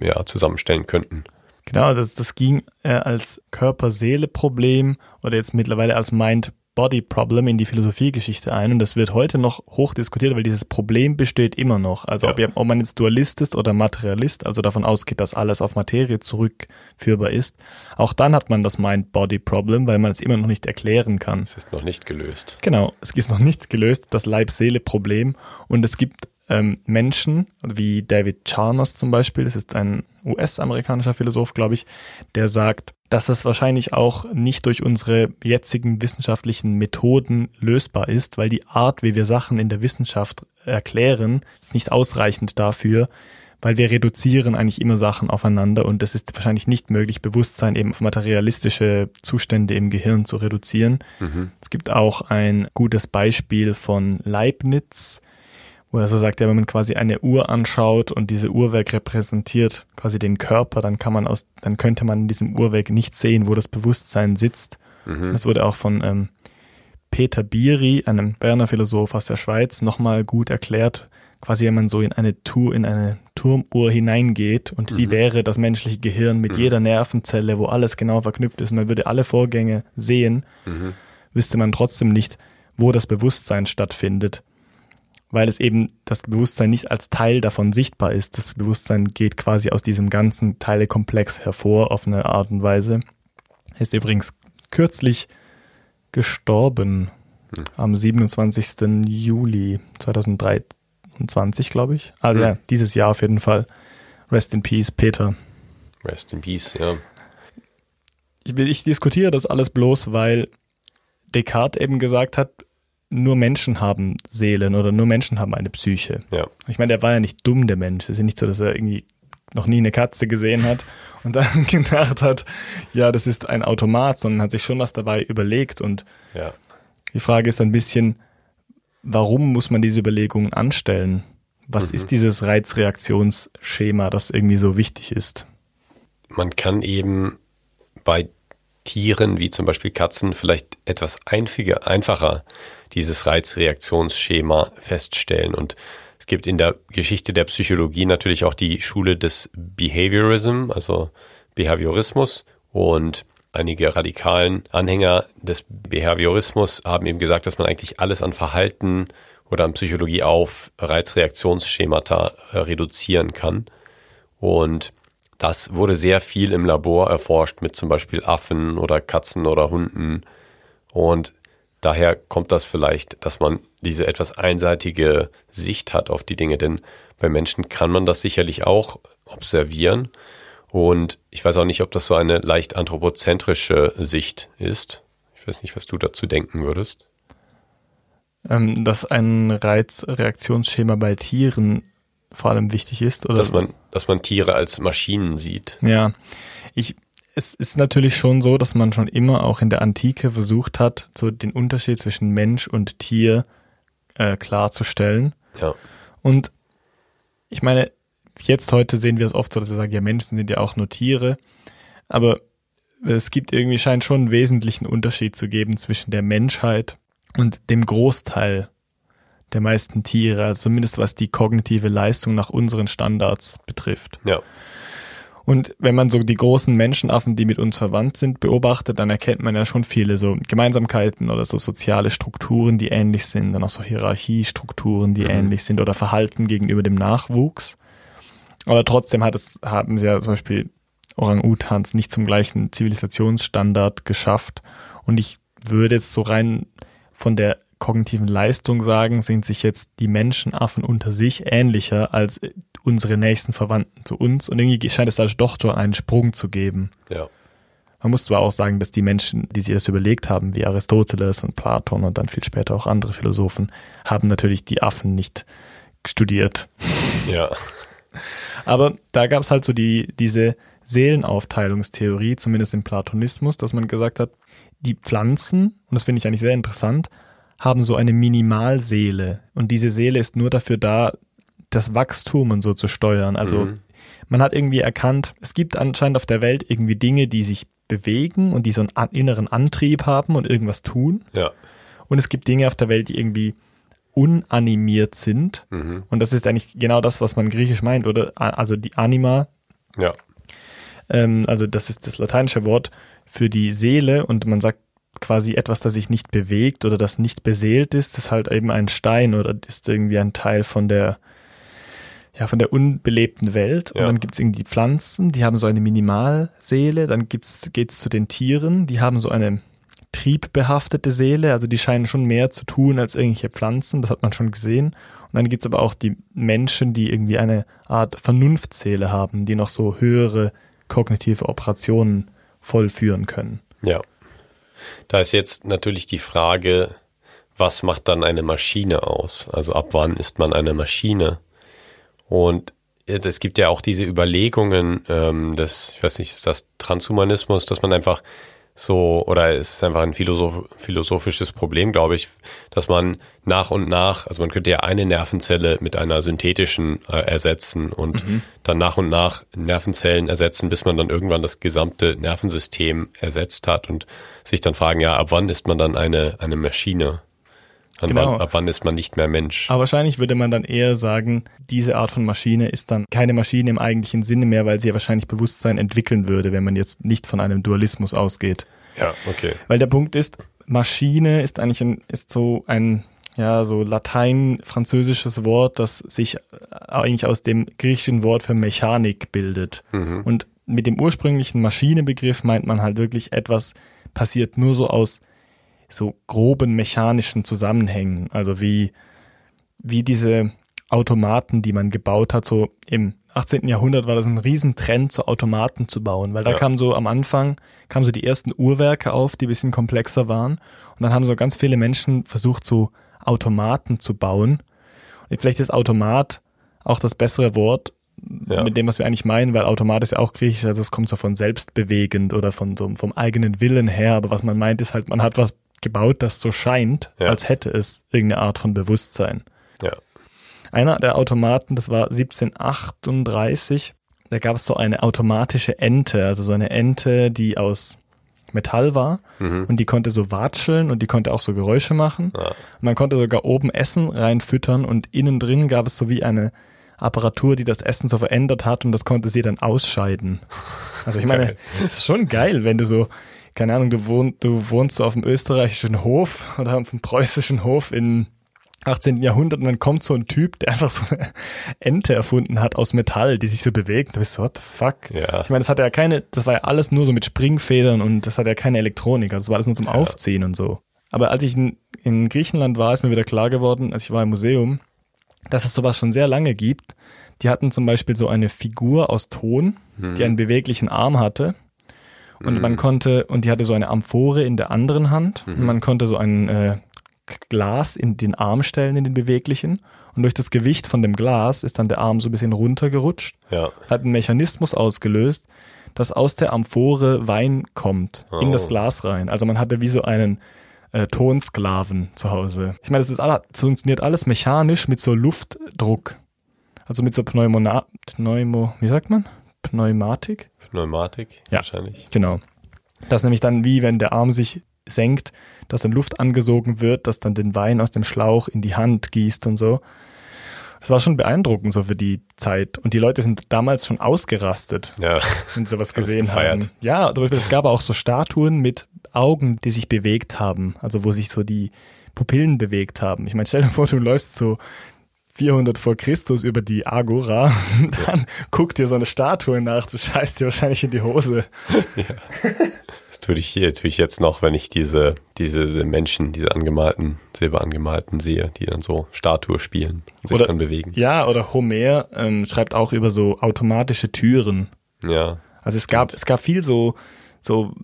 ja, zusammenstellen könnten. Genau, das, das ging äh, als Körper-Seele-Problem oder jetzt mittlerweile als Mind Body Problem in die Philosophiegeschichte ein und das wird heute noch hoch diskutiert, weil dieses Problem besteht immer noch. Also ja. ob, ob, man jetzt Dualist ist oder Materialist, also davon ausgeht, dass alles auf Materie zurückführbar ist, auch dann hat man das Mind-Body Problem, weil man es immer noch nicht erklären kann. Es ist noch nicht gelöst. Genau, es ist noch nicht gelöst, das Leib-Seele-Problem und es gibt ähm, Menschen, wie David Charnos zum Beispiel, das ist ein US-amerikanischer Philosoph, glaube ich, der sagt, dass es wahrscheinlich auch nicht durch unsere jetzigen wissenschaftlichen Methoden lösbar ist, weil die Art, wie wir Sachen in der Wissenschaft erklären, ist nicht ausreichend dafür, weil wir reduzieren eigentlich immer Sachen aufeinander und es ist wahrscheinlich nicht möglich, Bewusstsein eben auf materialistische Zustände im Gehirn zu reduzieren. Mhm. Es gibt auch ein gutes Beispiel von Leibniz, wo er so sagt, ja, wenn man quasi eine Uhr anschaut und diese Uhrwerk repräsentiert quasi den Körper, dann kann man aus, dann könnte man in diesem Uhrwerk nicht sehen, wo das Bewusstsein sitzt. Mhm. Das wurde auch von ähm, Peter Biri, einem Berner Philosoph aus der Schweiz, nochmal gut erklärt. Quasi, wenn man so in eine Tour, in eine Turmuhr hineingeht und mhm. die wäre das menschliche Gehirn mit mhm. jeder Nervenzelle, wo alles genau verknüpft ist, man würde alle Vorgänge sehen, mhm. wüsste man trotzdem nicht, wo das Bewusstsein stattfindet weil es eben das Bewusstsein nicht als Teil davon sichtbar ist. Das Bewusstsein geht quasi aus diesem ganzen Teilekomplex hervor auf eine Art und Weise. Er ist übrigens kürzlich gestorben hm. am 27. Juli 2023, glaube ich. Also hm. ja, dieses Jahr auf jeden Fall. Rest in Peace, Peter. Rest in Peace, ja. Ich, ich diskutiere das alles bloß, weil Descartes eben gesagt hat, nur Menschen haben Seelen oder nur Menschen haben eine Psyche. Ja. Ich meine, der war ja nicht dumm, der Mensch. Es ist ja nicht so, dass er irgendwie noch nie eine Katze gesehen hat (laughs) und dann (laughs) gedacht hat, ja, das ist ein Automat, sondern hat sich schon was dabei überlegt. Und ja. die Frage ist ein bisschen, warum muss man diese Überlegungen anstellen? Was mhm. ist dieses Reizreaktionsschema, das irgendwie so wichtig ist? Man kann eben bei Tieren wie zum Beispiel Katzen vielleicht etwas einfacher dieses Reizreaktionsschema feststellen. Und es gibt in der Geschichte der Psychologie natürlich auch die Schule des Behaviorism, also Behaviorismus. Und einige radikalen Anhänger des Behaviorismus haben eben gesagt, dass man eigentlich alles an Verhalten oder an Psychologie auf Reizreaktionsschemata äh, reduzieren kann. Und das wurde sehr viel im Labor erforscht mit zum Beispiel Affen oder Katzen oder Hunden. Und daher kommt das vielleicht, dass man diese etwas einseitige Sicht hat auf die Dinge, denn bei Menschen kann man das sicherlich auch observieren. Und ich weiß auch nicht, ob das so eine leicht anthropozentrische Sicht ist. Ich weiß nicht, was du dazu denken würdest. Ähm, dass ein Reizreaktionsschema bei Tieren vor allem wichtig ist, oder? Dass man, dass man Tiere als Maschinen sieht. Ja. Ich, es ist natürlich schon so, dass man schon immer auch in der Antike versucht hat, so den Unterschied zwischen Mensch und Tier äh, klarzustellen. Ja. Und ich meine, jetzt heute sehen wir es oft so, dass wir sagen, ja, Menschen sind ja auch nur Tiere. Aber es gibt irgendwie, scheint schon einen wesentlichen Unterschied zu geben zwischen der Menschheit und dem Großteil der meisten Tiere, also zumindest was die kognitive Leistung nach unseren Standards betrifft. Ja. Und wenn man so die großen Menschenaffen, die mit uns verwandt sind, beobachtet, dann erkennt man ja schon viele so Gemeinsamkeiten oder so soziale Strukturen, die ähnlich sind, dann auch so Hierarchiestrukturen, die mhm. ähnlich sind oder Verhalten gegenüber dem Nachwuchs. Aber trotzdem hat es, haben sie ja zum Beispiel Orang-Utans nicht zum gleichen Zivilisationsstandard geschafft. Und ich würde jetzt so rein von der kognitiven Leistung sagen, sind sich jetzt die Menschenaffen unter sich ähnlicher als unsere nächsten Verwandten zu uns. Und irgendwie scheint es da doch schon einen Sprung zu geben. Ja. Man muss zwar auch sagen, dass die Menschen, die sich das überlegt haben, wie Aristoteles und Platon und dann viel später auch andere Philosophen, haben natürlich die Affen nicht studiert. Ja. (laughs) Aber da gab es halt so die, diese Seelenaufteilungstheorie, zumindest im Platonismus, dass man gesagt hat, die Pflanzen, und das finde ich eigentlich sehr interessant, haben so eine Minimalseele. Und diese Seele ist nur dafür da, das Wachstum und so zu steuern. Also mhm. man hat irgendwie erkannt, es gibt anscheinend auf der Welt irgendwie Dinge, die sich bewegen und die so einen inneren Antrieb haben und irgendwas tun. Ja. Und es gibt Dinge auf der Welt, die irgendwie unanimiert sind. Mhm. Und das ist eigentlich genau das, was man griechisch meint, oder? Also die Anima. Ja. Ähm, also das ist das lateinische Wort für die Seele und man sagt quasi etwas, das sich nicht bewegt oder das nicht beseelt ist, ist halt eben ein Stein oder ist irgendwie ein Teil von der ja, von der unbelebten Welt. Und ja. dann gibt es irgendwie die Pflanzen, die haben so eine Minimalseele. Dann gibt's, geht's zu den Tieren, die haben so eine triebbehaftete Seele. Also die scheinen schon mehr zu tun als irgendwelche Pflanzen. Das hat man schon gesehen. Und dann gibt's aber auch die Menschen, die irgendwie eine Art Vernunftseele haben, die noch so höhere kognitive Operationen vollführen können. Ja. Da ist jetzt natürlich die Frage, was macht dann eine Maschine aus? Also ab wann ist man eine Maschine? Und es gibt ja auch diese Überlegungen ähm, des, ich weiß nicht, das Transhumanismus, dass man einfach so, oder es ist einfach ein Philosoph philosophisches Problem, glaube ich, dass man nach und nach, also man könnte ja eine Nervenzelle mit einer synthetischen äh, ersetzen und mhm. dann nach und nach Nervenzellen ersetzen, bis man dann irgendwann das gesamte Nervensystem ersetzt hat und sich dann fragen, ja, ab wann ist man dann eine, eine Maschine? Genau. Wann, ab wann ist man nicht mehr Mensch? Aber wahrscheinlich würde man dann eher sagen, diese Art von Maschine ist dann keine Maschine im eigentlichen Sinne mehr, weil sie ja wahrscheinlich Bewusstsein entwickeln würde, wenn man jetzt nicht von einem Dualismus ausgeht. Ja, okay. Weil der Punkt ist, Maschine ist eigentlich ein, ist so ein, ja, so latein-französisches Wort, das sich eigentlich aus dem griechischen Wort für Mechanik bildet. Mhm. Und mit dem ursprünglichen Maschinebegriff meint man halt wirklich etwas passiert nur so aus so groben mechanischen Zusammenhängen. Also wie, wie diese Automaten, die man gebaut hat, so im 18. Jahrhundert war das ein Riesentrend, so Automaten zu bauen, weil da ja. kam so am Anfang, kamen so die ersten Uhrwerke auf, die bisschen komplexer waren. Und dann haben so ganz viele Menschen versucht, so Automaten zu bauen. Und vielleicht ist Automat auch das bessere Wort, ja. mit dem, was wir eigentlich meinen, weil Automat ist ja auch griechisch, also es kommt so von selbstbewegend oder von so vom eigenen Willen her, aber was man meint ist halt, man hat was gebaut, das so scheint, ja. als hätte es irgendeine Art von Bewusstsein. Ja. Einer der Automaten, das war 1738, da gab es so eine automatische Ente, also so eine Ente, die aus Metall war mhm. und die konnte so watscheln und die konnte auch so Geräusche machen. Ja. Man konnte sogar oben Essen reinfüttern und innen drin gab es so wie eine Apparatur, die das Essen so verändert hat und das konnte sie dann ausscheiden. (laughs) Also ich meine, es ist schon geil, wenn du so keine Ahnung, du, wohn, du wohnst auf dem österreichischen Hof oder auf dem preußischen Hof im 18. Jahrhundert und dann kommt so ein Typ, der einfach so eine Ente erfunden hat aus Metall, die sich so bewegt. Du bist so, what the fuck? Ja. Ich meine, das hatte ja keine, das war ja alles nur so mit Springfedern und das hatte ja keine Elektronik, also das war alles nur zum ja. Aufziehen und so. Aber als ich in, in Griechenland war, ist mir wieder klar geworden, als ich war im Museum, dass es sowas schon sehr lange gibt. Die hatten zum Beispiel so eine Figur aus Ton, Mhm. die einen beweglichen Arm hatte. Und man konnte, und die hatte so eine Amphore in der anderen Hand. Und man konnte so ein äh, Glas in den Arm stellen, in den beweglichen. Und durch das Gewicht von dem Glas ist dann der Arm so ein bisschen runtergerutscht. Ja. Hat einen Mechanismus ausgelöst, dass aus der Amphore Wein kommt in Oh. das Glas rein. Also man hatte wie so einen äh, Tonsklaven zu Hause. Ich meine, das ist alle, funktioniert alles mechanisch mit so Luftdruck. Also mit so Pneumona Pneumo, wie sagt man? Pneumatik? Pneumatik Ja. wahrscheinlich. Genau. Das ist nämlich dann wie, wenn der Arm sich senkt, dass dann Luft angesogen wird, dass dann den Wein aus dem Schlauch in die Hand gießt und so. Das war schon beeindruckend so für die Zeit. Und die Leute sind damals schon ausgerastet, Ja. wenn (laughs) sie sowas gesehen haben. Ja, zum Beispiel, es gab auch so Statuen mit Augen, die sich bewegt haben. Also wo sich so die Pupillen bewegt haben. Ich meine, stell dir vor, du läufst so 400 vor Christus über die Agora (laughs) und dann guckt dir so eine Statue nach, du scheißt dir wahrscheinlich in die Hose. (laughs) Das tue ich tue ich jetzt noch, wenn ich diese, diese Menschen, diese angemalten, silberangemalten sehe, die dann so Statue spielen und sich Oder- dann bewegen. Ja, oder Homer ähm, schreibt auch über so automatische Türen. Ja. Also es gab, es gab viel so, so,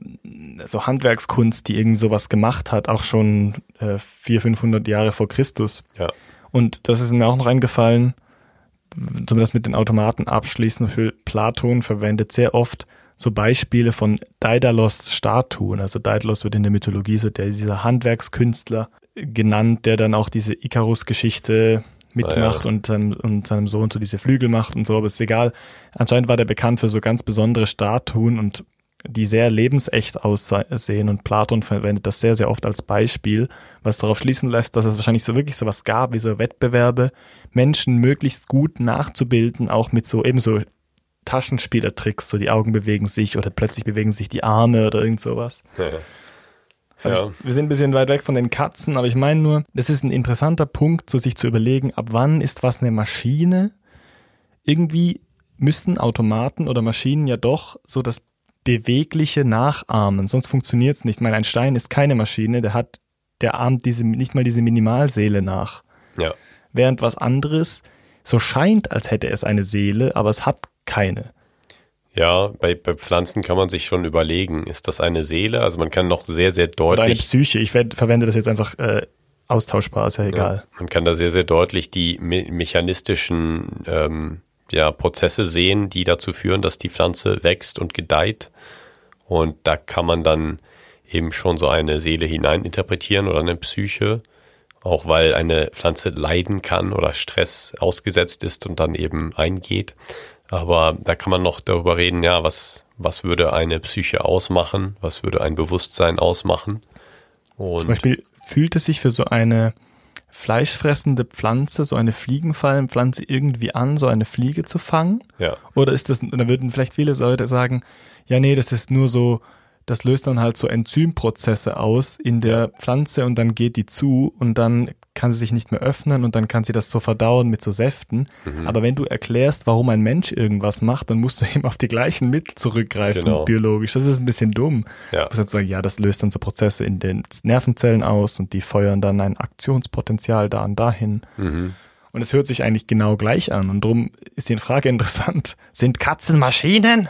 so Handwerkskunst, die irgend sowas gemacht hat, auch schon äh, 400, 500 Jahre vor Christus. Ja. Und das ist mir auch noch eingefallen, zum das mit den Automaten abschließen, für Platon verwendet sehr oft so Beispiele von Daedalus Statuen. Also Daedalus wird in der Mythologie so der, dieser Handwerkskünstler genannt, der dann auch diese Icarus-Geschichte mitmacht Ah, ja. und, seinem, und seinem Sohn so diese Flügel macht und so, aber ist egal. Anscheinend war der bekannt für so ganz besondere Statuen und die sehr lebensecht aussehen und Platon verwendet das sehr, sehr oft als Beispiel, was darauf schließen lässt, dass es wahrscheinlich so wirklich sowas gab, wie so Wettbewerbe, Menschen möglichst gut nachzubilden, auch mit so ebenso Taschenspielertricks, so die Augen bewegen sich oder plötzlich bewegen sich die Arme oder irgend sowas. Also Ja. Wir sind ein bisschen weit weg von den Katzen, aber ich meine nur, das ist ein interessanter Punkt, so sich zu überlegen, ab wann ist was eine Maschine? Irgendwie müssen Automaten oder Maschinen ja doch so das Bewegliche nachahmen, sonst funktioniert es nicht. Ich meine, ein Stein ist keine Maschine, der hat, der ahmt diese, nicht mal diese Minimalseele nach. ja. Während was anderes so scheint, als hätte es eine Seele, aber es hat keine. Ja, bei, bei Pflanzen kann man sich schon überlegen, ist das eine Seele? Also man kann noch sehr, sehr Oder eine deutlich, Psyche. Ich ver- verwende das jetzt einfach äh, austauschbar, ist ja egal. man kann da sehr, sehr deutlich die me mechanistischen ähm, ja, Prozesse sehen, die dazu führen, dass die Pflanze wächst und gedeiht. Und da kann man dann eben schon so eine Seele hineininterpretieren oder eine Psyche, auch weil eine Pflanze leiden kann oder Stress ausgesetzt ist und dann eben eingeht. Aber da kann man noch darüber reden, ja, was, was würde eine Psyche ausmachen? Was würde ein Bewusstsein ausmachen? Zum Und Beispiel fühlt es sich für so eine fleischfressende Pflanze, so eine Fliegenfallenpflanze irgendwie an, so eine Fliege zu fangen? ja, Oder ist das, da würden vielleicht viele Leute sagen, ja, nee, das ist nur so, das löst dann halt so Enzymprozesse aus in der Pflanze und dann geht die zu und dann kann sie sich nicht mehr öffnen und dann kann sie das so verdauen mit so Säften. Mhm. Aber wenn du erklärst, warum ein Mensch irgendwas macht, dann musst du (laughs) eben auf die gleichen Mittel zurückgreifen, Genau. biologisch. Das ist ein bisschen dumm. ja. Du musst sagen, ja, das löst dann so Prozesse in den Nervenzellen aus und die feuern dann ein Aktionspotenzial da und dahin. Mhm. Und es hört sich eigentlich genau gleich an. Und darum ist die Frage (laughs) interessant. Sind Katzen Maschinen?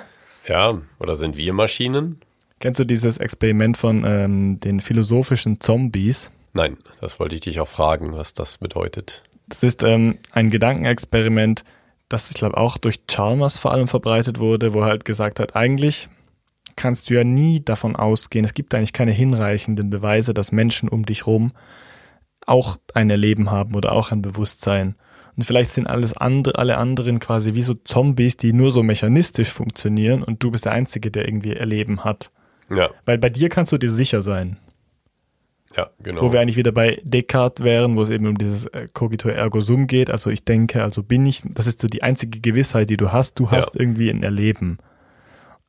Ja, oder sind wir Maschinen? Kennst du dieses Experiment von ähm, den philosophischen Zombies? Nein, das wollte ich dich auch fragen, was das bedeutet. Das ist ähm, ein Gedankenexperiment, das ich glaube auch durch Chalmers vor allem verbreitet wurde, wo er halt gesagt hat, eigentlich kannst du ja nie davon ausgehen, es gibt eigentlich keine hinreichenden Beweise, dass Menschen um dich rum auch ein Erleben haben oder auch ein Bewusstsein. Und vielleicht sind alles andere, alle anderen quasi wie so Zombies, die nur so mechanistisch funktionieren und du bist der Einzige, der irgendwie Erleben hat. Ja, Weil bei dir kannst du dir sicher sein. Ja, genau. Wo wir eigentlich wieder bei Descartes wären, wo es eben um dieses äh, Cogito ergo sum geht. Also ich denke, also bin ich. Das ist so die einzige Gewissheit, die du hast. Du hast Ja. irgendwie ein Erleben.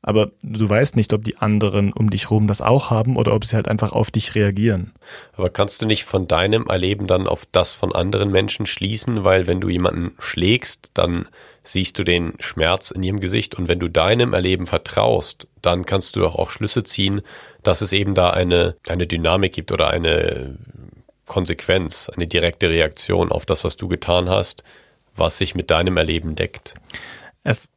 Aber du weißt nicht, ob die anderen um dich rum das auch haben oder ob sie halt einfach auf dich reagieren. Aber kannst du nicht von deinem Erleben dann auf das von anderen Menschen schließen, weil wenn du jemanden schlägst, dann siehst du den Schmerz in ihrem Gesicht und wenn du deinem Erleben vertraust, dann kannst du doch auch Schlüsse ziehen, dass es eben da eine, eine Dynamik gibt oder eine Konsequenz, eine direkte Reaktion auf das, was du getan hast, was sich mit deinem Erleben deckt. Es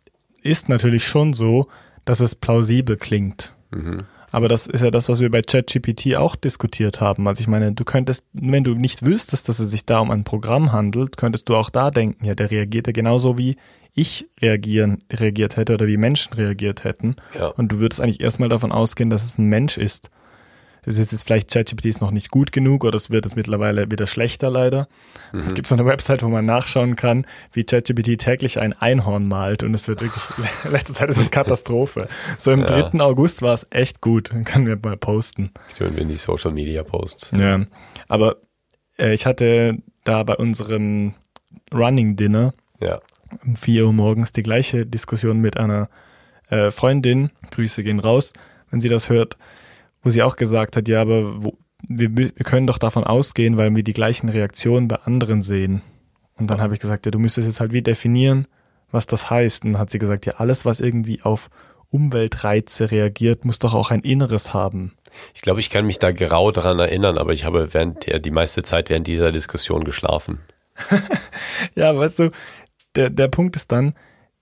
ist natürlich schon so, dass es plausibel klingt. Mhm. Aber das ist ja das, was wir bei ChatGPT auch diskutiert haben. Also ich meine, du könntest, wenn du nicht wüsstest, dass es sich da um ein Programm handelt, könntest du auch da denken, ja, der reagiert ja genauso wie ich reagieren, reagiert hätte oder wie Menschen reagiert hätten. Ja. Und du würdest eigentlich erstmal davon ausgehen, dass es ein Mensch ist das ist jetzt vielleicht ChatGPT ist noch nicht gut genug oder es wird es mittlerweile wieder schlechter leider. Mhm. Es gibt so eine Website, wo man nachschauen kann, wie ChatGPT täglich ein Einhorn malt und es wird wirklich, (laughs) letzte Zeit ist es Katastrophe. So im ja. 3. August war es echt gut. Dann können wir mal posten. Stimmt, wenn die Social Media Posts. Ja, aber äh, ich hatte da bei unserem Running Dinner ja. um 4 Uhr morgens die gleiche Diskussion mit einer äh, Freundin. Grüße gehen raus, wenn sie das hört wo sie auch gesagt hat, ja, aber wo, wir, wir können doch davon ausgehen, weil wir die gleichen Reaktionen bei anderen sehen. Und dann habe ich gesagt, ja, du müsstest jetzt halt wie definieren, was das heißt. Und dann hat sie gesagt, ja, alles, was irgendwie auf Umweltreize reagiert, muss doch auch ein Inneres haben. Ich glaube, ich kann mich da grau daran erinnern, aber ich habe während der, die meiste Zeit während dieser Diskussion geschlafen. (laughs) ja, weißt du, der, der Punkt ist dann,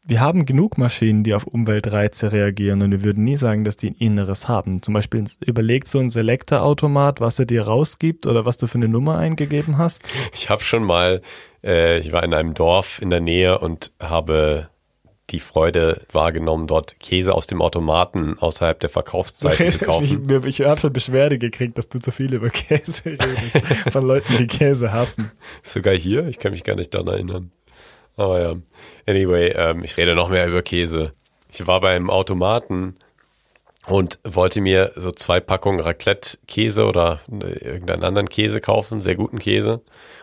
wir haben genug Maschinen, die auf Umweltreize reagieren und wir würden nie sagen, dass die ein Inneres haben. Zum Beispiel überlegt so ein Selector-Automat, was er dir rausgibt oder was du für eine Nummer eingegeben hast. (laughs) Ich habe schon mal, äh, ich war in einem Dorf in der Nähe und habe die Freude wahrgenommen, dort Käse aus dem Automaten außerhalb der Verkaufszeiten (laughs) zu kaufen. ich ich habe schon Beschwerde gekriegt, dass du zu viel über (laughs) Käse redest, von Leuten, die Käse hassen. Sogar hier? Ich kann mich gar nicht daran erinnern. Aber ja. Anyway, ähm, ich rede noch mehr über Käse. Ich war beim Automaten und wollte mir so zwei Packungen Raclette-Käse oder äh, irgendeinen anderen Käse kaufen, sehr guten Käse.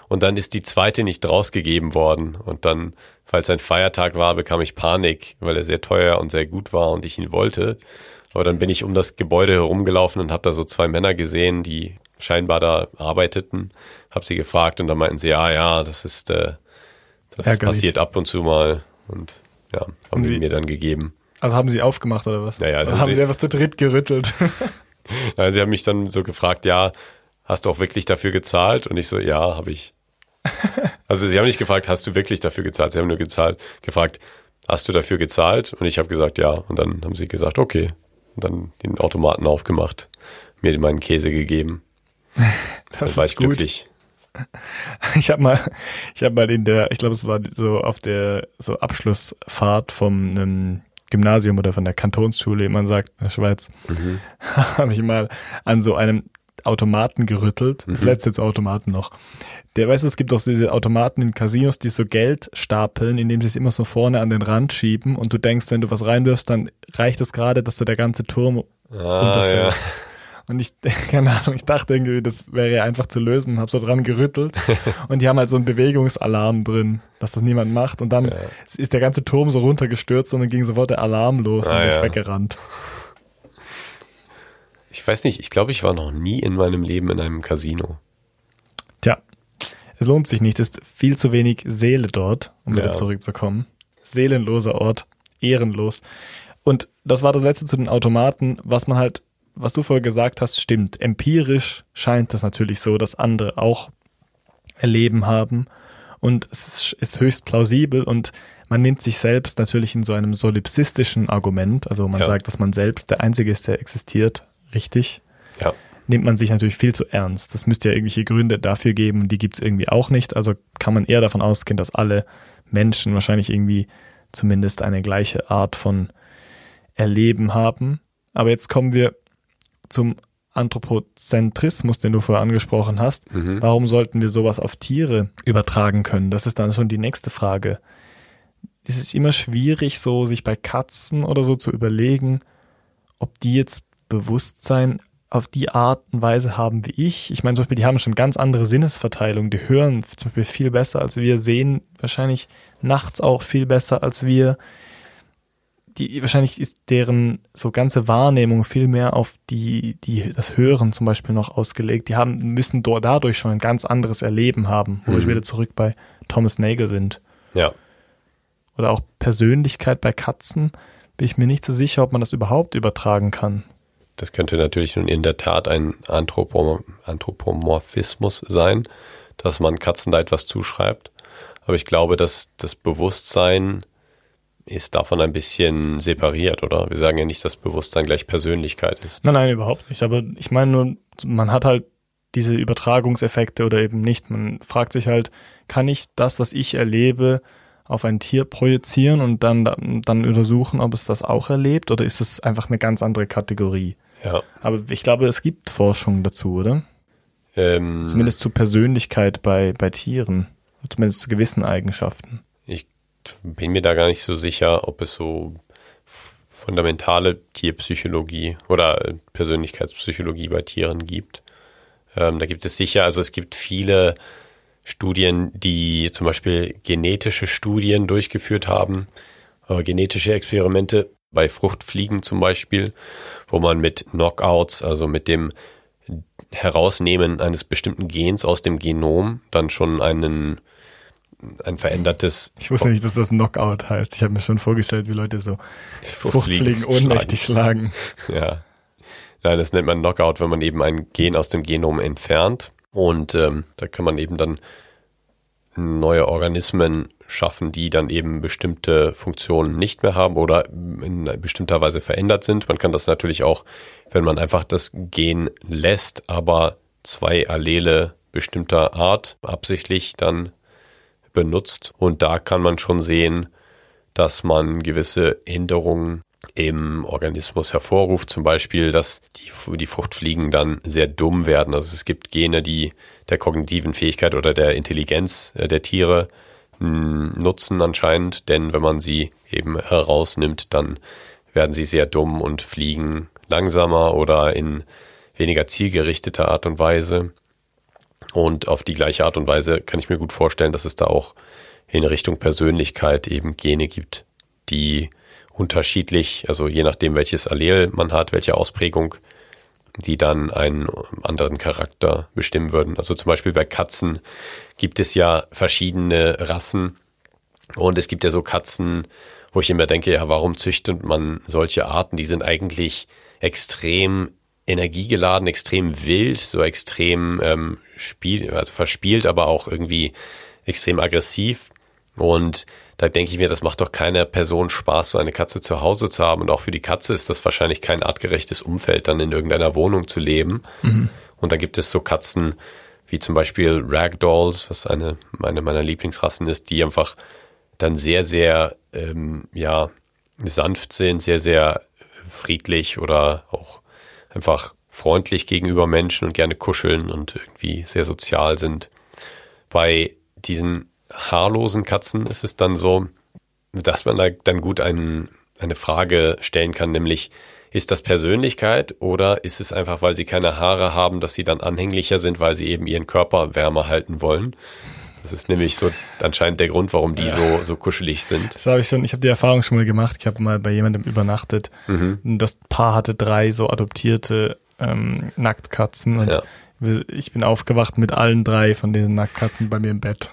Und dann ist die zweite nicht rausgegeben worden. Und dann, falls ein Feiertag war, bekam ich Panik, weil er sehr teuer und sehr gut war und ich ihn wollte. Aber dann bin ich um das Gebäude herumgelaufen und habe da so zwei Männer gesehen, die scheinbar da arbeiteten. Hab sie gefragt und dann meinten sie, ja, ja, das ist äh, das Ärgerlich. passiert ab und zu mal und ja, haben die mir dann gegeben. Also haben sie aufgemacht oder was? Ja, ja. Oder haben sie, sie einfach zu dritt gerüttelt? (laughs) Nein, sie haben mich dann so gefragt, ja, hast du auch wirklich dafür gezahlt? Und ich so, ja, habe ich. (laughs) Also sie haben nicht gefragt, hast du wirklich dafür gezahlt? Sie haben nur gezahlt, gefragt, hast du dafür gezahlt? Und ich habe gesagt, ja. Und dann haben sie gesagt, okay. Und dann den Automaten aufgemacht, mir meinen Käse gegeben. (laughs) das dann war ich gut. glücklich. (laughs) Ich habe mal, ich habe mal in der, ich glaube, es war so auf der so Abschlussfahrt vom ähm, Gymnasium oder von der Kantonsschule, wie man sagt, in der Schweiz, mhm. (laughs) habe ich mal an so einem Automaten gerüttelt. Das mhm. letzte Automaten noch. Der, weißt du, es gibt auch diese Automaten in Casinos, die so Geld stapeln, indem sie es immer so vorne an den Rand schieben und du denkst, wenn du was reinwirfst, dann reicht es gerade, dass so der ganze Turm ah, runterfällt. Ja. (laughs) Und ich, (laughs) keine Ahnung, ich dachte irgendwie, das wäre einfach zu lösen, habe so dran gerüttelt. (laughs) und die haben halt so einen Bewegungsalarm drin, dass das niemand macht. Und dann ja. ist der ganze Turm so runtergestürzt und dann ging sofort der Alarm los ah, und ist ja. weggerannt. Ich weiß nicht, ich glaube, ich war noch nie in meinem Leben in einem Casino. Tja, es lohnt sich nicht. Es ist viel zu wenig Seele dort, um ja. wieder zurückzukommen. Seelenloser Ort, ehrenlos. Und das war das letzte zu den Automaten, was man halt was du vorher gesagt hast, stimmt. Empirisch scheint es natürlich so, dass andere auch Erleben haben und es ist höchst plausibel und man nimmt sich selbst natürlich in so einem solipsistischen Argument, also man ja. sagt, dass man selbst der Einzige ist, der existiert, richtig? Ja. Nimmt man sich natürlich viel zu ernst. Das müsste ja irgendwelche Gründe dafür geben und die gibt es irgendwie auch nicht. Also kann man eher davon ausgehen, dass alle Menschen wahrscheinlich irgendwie zumindest eine gleiche Art von Erleben haben. Aber jetzt kommen wir zum Anthropozentrismus, den du vorher angesprochen hast. Mhm. Warum sollten wir sowas auf Tiere übertragen können? Das ist dann schon die nächste Frage. Es ist immer schwierig, so sich bei Katzen oder so zu überlegen, ob die jetzt Bewusstsein auf die Art und Weise haben wie ich. Ich meine, zum Beispiel, die haben schon ganz andere Sinnesverteilung. Die hören zum Beispiel viel besser als wir, sehen wahrscheinlich nachts auch viel besser als wir die wahrscheinlich ist deren so ganze Wahrnehmung viel mehr auf die, die das Hören zum Beispiel noch ausgelegt. Die haben, müssen dort dadurch schon ein ganz anderes Erleben haben, wo mhm. wir wieder zurück bei Thomas Nagel sind. Ja. Oder auch Persönlichkeit bei Katzen, bin ich mir nicht so sicher, ob man das überhaupt übertragen kann. das könnte natürlich nun in der Tat ein Anthropom Anthropomorphismus sein, dass man Katzen da etwas zuschreibt. Aber ich glaube, dass das Bewusstsein ist davon ein bisschen separiert, oder? Wir sagen ja nicht, dass Bewusstsein gleich Persönlichkeit ist. Nein, nein, überhaupt nicht. Aber ich meine nur, man hat halt diese Übertragungseffekte oder eben nicht. Man fragt sich halt, kann ich das, was ich erlebe, auf ein Tier projizieren und dann, dann untersuchen, ob es das auch erlebt oder ist es einfach eine ganz andere Kategorie? Ja. Aber ich glaube, es gibt Forschung dazu, oder? Ähm, Zumindest zu Persönlichkeit bei, bei Tieren. Zumindest zu gewissen Eigenschaften. Bin mir da gar nicht so sicher, ob es so fundamentale Tierpsychologie oder Persönlichkeitspsychologie bei Tieren gibt. Ähm, da gibt es sicher, also es gibt viele Studien, die zum Beispiel genetische Studien durchgeführt haben, äh, genetische Experimente bei Fruchtfliegen zum Beispiel, wo man mit Knockouts, also mit dem Herausnehmen eines bestimmten Gens aus dem Genom dann schon einen ein verändertes. Ich wusste nicht, dass das Knockout heißt. Ich habe mir schon vorgestellt, wie Leute so Fruchtfliegen, Fruchtfliegen ohnmächtig schlagen. Ja. Nein, das nennt man Knockout, wenn man eben ein Gen aus dem Genom entfernt. Und ähm, da kann man eben dann neue Organismen schaffen, die dann eben bestimmte Funktionen nicht mehr haben oder in bestimmter Weise verändert sind. Man kann das natürlich auch, wenn man einfach das Gen lässt, aber zwei Allele bestimmter Art absichtlich dann benutzt. Und da kann man schon sehen, dass man gewisse Änderungen im Organismus hervorruft. Zum Beispiel, dass die, die Fruchtfliegen dann sehr dumm werden. Also es gibt Gene, die der kognitiven Fähigkeit oder der Intelligenz äh, der Tiere nutzen anscheinend, denn wenn man sie eben herausnimmt, dann werden sie sehr dumm und fliegen langsamer oder in weniger zielgerichteter Art und Weise. Und auf die gleiche Art und Weise kann ich mir gut vorstellen, dass es da auch in Richtung Persönlichkeit eben Gene gibt, die unterschiedlich, also je nachdem, welches Allel man hat, welche Ausprägung, die dann einen anderen Charakter bestimmen würden. Also zum Beispiel bei Katzen gibt es ja verschiedene Rassen und es gibt ja so Katzen, wo ich immer denke, ja, warum züchtet man solche Arten? Die sind eigentlich extrem energiegeladen, extrem wild, so extrem ähm, spiel, also verspielt, aber auch irgendwie extrem aggressiv. Und da denke ich mir, das macht doch keiner Person Spaß, so eine Katze zu Hause zu haben. Und auch für die Katze ist das wahrscheinlich kein artgerechtes Umfeld, dann in irgendeiner Wohnung zu leben. Mhm. Und da gibt es so Katzen wie zum Beispiel Ragdolls, was eine, eine meiner Lieblingsrassen ist, die einfach dann sehr, sehr, ähm, ja, sanft sind, sehr, sehr friedlich oder auch einfach freundlich gegenüber Menschen und gerne kuscheln und irgendwie sehr sozial sind. Bei diesen haarlosen Katzen ist es dann so, dass man da dann gut einen, eine Frage stellen kann, nämlich ist das Persönlichkeit oder ist es einfach, weil sie keine Haare haben, dass sie dann anhänglicher sind, weil sie eben ihren Körper wärmer halten wollen? Das ist nämlich so anscheinend der Grund, warum die ja. so, so kuschelig sind. Das habe ich schon, ich habe die Erfahrung schon mal gemacht. Ich habe mal bei jemandem übernachtet. Mhm. Das Paar hatte drei so adoptierte ähm, Nacktkatzen und ja. ich bin aufgewacht mit allen drei von diesen Nacktkatzen bei mir im Bett.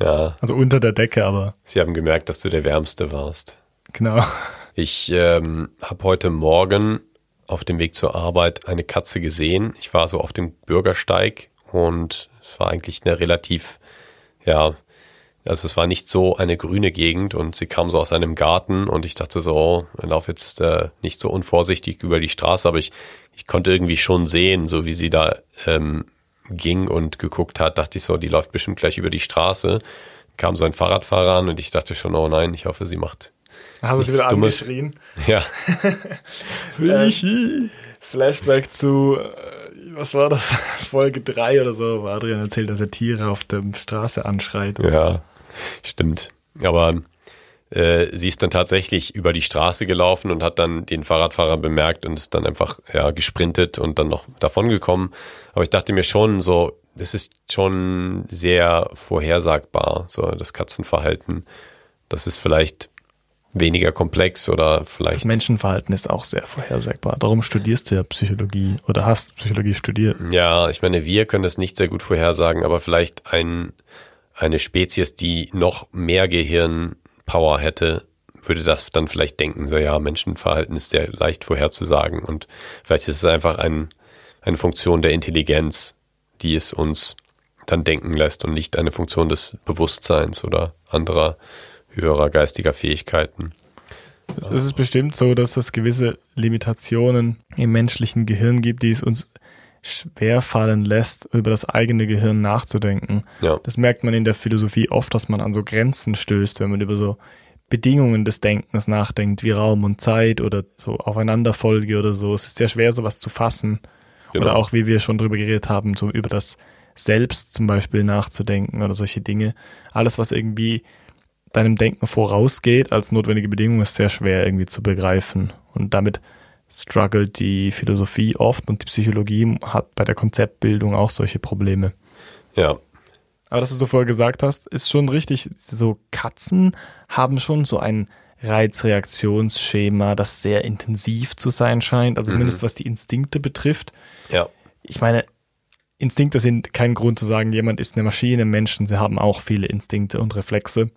Ja. Also unter der Decke, aber. Sie haben gemerkt, dass du der Wärmste warst. Genau. Ich ähm, habe heute Morgen auf dem Weg zur Arbeit eine Katze gesehen. Ich war so auf dem Bürgersteig und es war eigentlich eine relativ, ja, also es war nicht so eine grüne Gegend und sie kam so aus einem Garten und ich dachte so, oh, ich laufe jetzt äh, nicht so unvorsichtig über die Straße, aber ich, ich konnte irgendwie schon sehen, so wie sie da ähm, ging und geguckt hat, dachte ich so, die läuft bestimmt gleich über die Straße. Kam so ein Fahrradfahrer an und ich dachte schon, oh nein, ich hoffe, sie macht. Hast du sie wieder Dummes. angeschrien? (laughs) Ja. (laughs) ähm, Flashback zu, äh, was war das? (laughs) Folge 3 oder so, wo Adrian erzählt, dass er Tiere auf der Straße anschreit. Ja, stimmt. Aber äh, sie ist dann tatsächlich über die Straße gelaufen und hat dann den Fahrradfahrer bemerkt und ist dann einfach ja, gesprintet und dann noch davongekommen. Aber ich dachte mir schon so, das ist schon sehr vorhersagbar, so das Katzenverhalten. Das ist vielleicht weniger komplex oder vielleicht. Das Menschenverhalten ist auch sehr vorhersagbar. Darum studierst du ja Psychologie oder hast Psychologie studiert. Ja, ich meine, wir können das nicht sehr gut vorhersagen, aber vielleicht ein, eine Spezies, die noch mehr Gehirnpower hätte, würde das dann vielleicht denken, so ja, Menschenverhalten ist sehr leicht vorherzusagen und vielleicht ist es einfach ein, eine Funktion der Intelligenz, die es uns dann denken lässt und nicht eine Funktion des Bewusstseins oder anderer höherer geistiger Fähigkeiten. Es ist bestimmt so, dass es gewisse Limitationen im menschlichen Gehirn gibt, die es uns schwer fallen lässt, über das eigene Gehirn nachzudenken. Ja. Das merkt man in der Philosophie oft, dass man an so Grenzen stößt, wenn man über so Bedingungen des Denkens nachdenkt, wie Raum und Zeit oder so Aufeinanderfolge oder so. Es ist sehr schwer, sowas zu fassen. Genau. Oder auch, wie wir schon drüber geredet haben, so über das Selbst zum Beispiel nachzudenken oder solche Dinge. Alles, was irgendwie deinem Denken vorausgeht als notwendige Bedingung, ist sehr schwer irgendwie zu begreifen. Und damit struggelt die Philosophie oft und die Psychologie hat bei der Konzeptbildung auch solche Probleme. Ja, Aber das, was du vorher gesagt hast, ist schon richtig. So Katzen haben schon so ein Reizreaktionsschema, das sehr intensiv zu sein scheint, also zumindest was die Instinkte betrifft. ja, Ich meine, Instinkte sind kein Grund zu sagen, jemand ist eine Maschine, Menschen, sie haben auch viele Instinkte und Reflexe.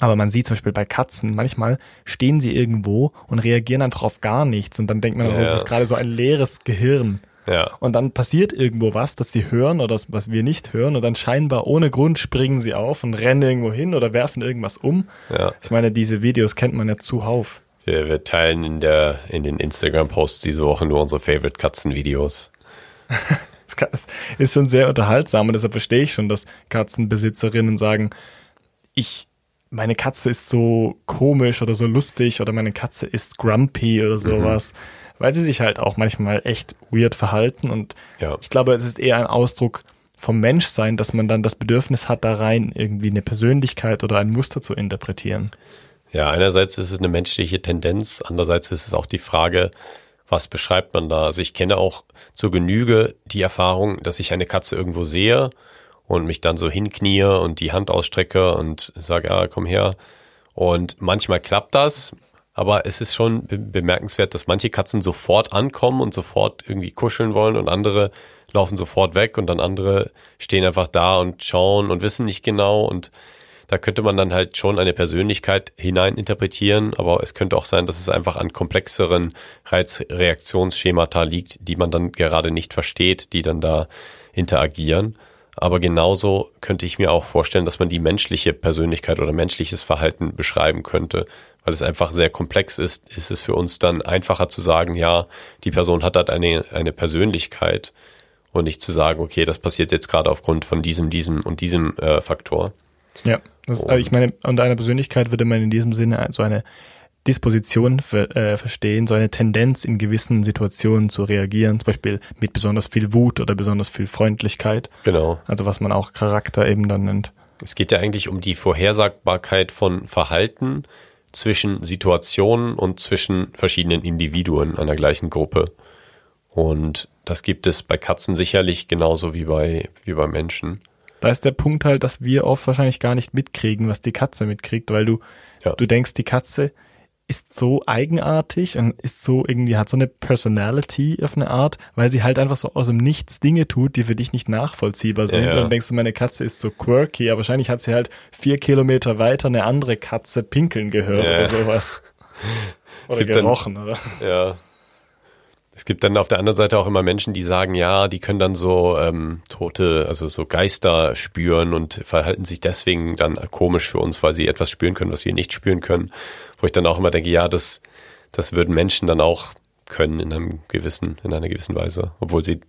Aber man sieht zum Beispiel bei Katzen, manchmal stehen sie irgendwo und reagieren einfach auf gar nichts. Und dann denkt man, also, Ja. das ist gerade so ein leeres Gehirn. ja, Und dann passiert irgendwo was, das sie hören oder das, was wir nicht hören. Und dann scheinbar ohne Grund springen sie auf und rennen irgendwo hin oder werfen irgendwas um. ja. Ich meine, diese Videos kennt man ja zuhauf. Wir, wir teilen in der in den Instagram-Posts diese Woche nur unsere Favorite Katzen-Videos. Es kann- es ist schon sehr unterhaltsam und deshalb verstehe ich schon, dass Katzenbesitzerinnen sagen, ich, meine Katze ist so komisch oder so lustig oder meine Katze ist grumpy oder sowas, weil sie sich halt auch manchmal echt weird verhalten und Ja. ich glaube, es ist eher ein Ausdruck vom Menschsein, dass man dann das Bedürfnis hat, da rein irgendwie eine Persönlichkeit oder ein Muster zu interpretieren. Ja, einerseits ist es eine menschliche Tendenz, andererseits ist es auch die Frage, was beschreibt man da? Also ich kenne auch zur Genüge die Erfahrung, dass ich eine Katze irgendwo sehe und mich dann so hinknie und die Hand ausstrecke und sage, ja, komm her. Und manchmal klappt das, aber es ist schon be bemerkenswert, dass manche Katzen sofort ankommen und sofort irgendwie kuscheln wollen und andere laufen sofort weg und dann andere stehen einfach da und schauen und wissen nicht genau und da könnte man dann halt schon eine Persönlichkeit hinein interpretieren, aber es könnte auch sein, dass es einfach an komplexeren Reizreaktionsschemata liegt, die man dann gerade nicht versteht, die dann da interagieren. Aber genauso könnte ich mir auch vorstellen, dass man die menschliche Persönlichkeit oder menschliches Verhalten beschreiben könnte. Weil es einfach sehr komplex ist, ist es für uns dann einfacher zu sagen, ja, die Person hat halt eine, eine Persönlichkeit und nicht zu sagen, okay, das passiert jetzt gerade aufgrund von diesem, diesem und diesem äh, Faktor. Ja, das, also ich meine, unter einer Persönlichkeit würde man in diesem Sinne so eine Disposition ver, äh, verstehen, so eine Tendenz in gewissen Situationen zu reagieren, zum Beispiel mit besonders viel Wut oder besonders viel Freundlichkeit, Genau. also was man auch Charakter eben dann nennt. Es geht ja eigentlich um die Vorhersagbarkeit von Verhalten zwischen Situationen und zwischen verschiedenen Individuen einer gleichen Gruppe. Und das gibt es bei Katzen sicherlich genauso wie bei, wie bei Menschen. Da ist der Punkt halt, dass wir oft wahrscheinlich gar nicht mitkriegen, was die Katze mitkriegt, weil du, Ja. du denkst, die Katze ist so eigenartig und ist so irgendwie, hat so eine Personality auf eine Art, weil sie halt einfach so aus dem Nichts Dinge tut, die für dich nicht nachvollziehbar sind. Ja, ja. Und dann denkst du, meine Katze ist so quirky, aber wahrscheinlich hat sie halt vier Kilometer weiter eine andere Katze pinkeln gehört Ja. oder sowas. (laughs) Oder gibt dann- gerochen, oder? Ja. Es gibt dann auf der anderen Seite auch immer Menschen, die sagen, ja, die können dann so ähm, tote, also so Geister spüren und verhalten sich deswegen dann komisch für uns, weil sie etwas spüren können, was wir nicht spüren können. Wo ich dann auch immer denke, ja, das, das würden Menschen dann auch können in einem gewissen, in einer gewissen Weise. Obwohl sie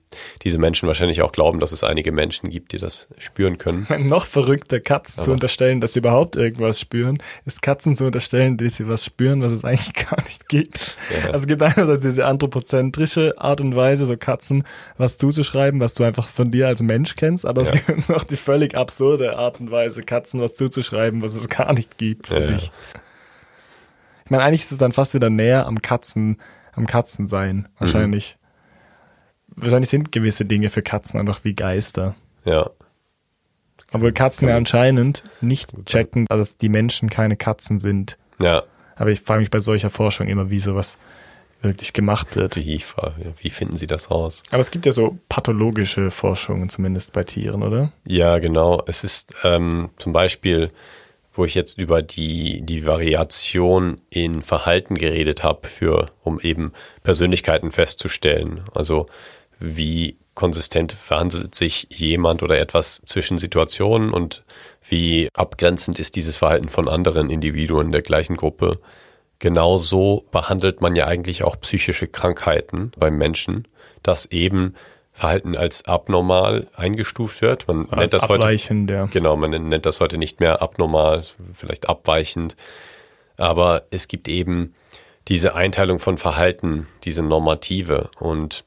diese Menschen wahrscheinlich auch glauben, dass es einige Menschen gibt, die das spüren können. (laughs) Noch verrückter, Katzen zu Aber- unterstellen, dass sie überhaupt irgendwas spüren, ist Katzen zu unterstellen, dass sie was spüren, was es (laughs) eigentlich gar nicht gibt. Ja. Also es gibt einerseits diese anthropozentrische Art und Weise, so Katzen was zuzuschreiben, was du einfach von dir als Mensch kennst, aber es Ja. gibt (laughs) noch die völlig absurde Art und Weise, Katzen was zuzuschreiben, was es gar nicht gibt für ja. dich. Ich meine, eigentlich ist es dann fast wieder näher am Katzen, am Katzensein, wahrscheinlich. Wahrscheinlich sind gewisse Dinge für Katzen einfach wie Geister. Ja. Obwohl Katzen ja anscheinend nicht checken, dass die Menschen keine Katzen sind. Ja. Aber ich frage mich bei solcher Forschung immer, wie sowas wirklich gemacht wird. Die Frage, wie finden Sie das raus? Aber es gibt ja so pathologische Forschungen zumindest bei Tieren, oder? Ja, genau. Es ist ähm, zum Beispiel wo ich jetzt über die, die Variation in Verhalten geredet habe, für, um eben Persönlichkeiten festzustellen. Also wie konsistent verhandelt sich jemand oder etwas zwischen Situationen und wie abgrenzend ist dieses Verhalten von anderen Individuen der gleichen Gruppe. Genauso behandelt man ja eigentlich auch psychische Krankheiten beim Menschen, dass eben Verhalten als abnormal eingestuft wird. Man als nennt das abweichend, heute, ja. Genau, man nennt das heute nicht mehr abnormal, vielleicht abweichend. Aber es gibt eben diese Einteilung von Verhalten, diese Normative. Und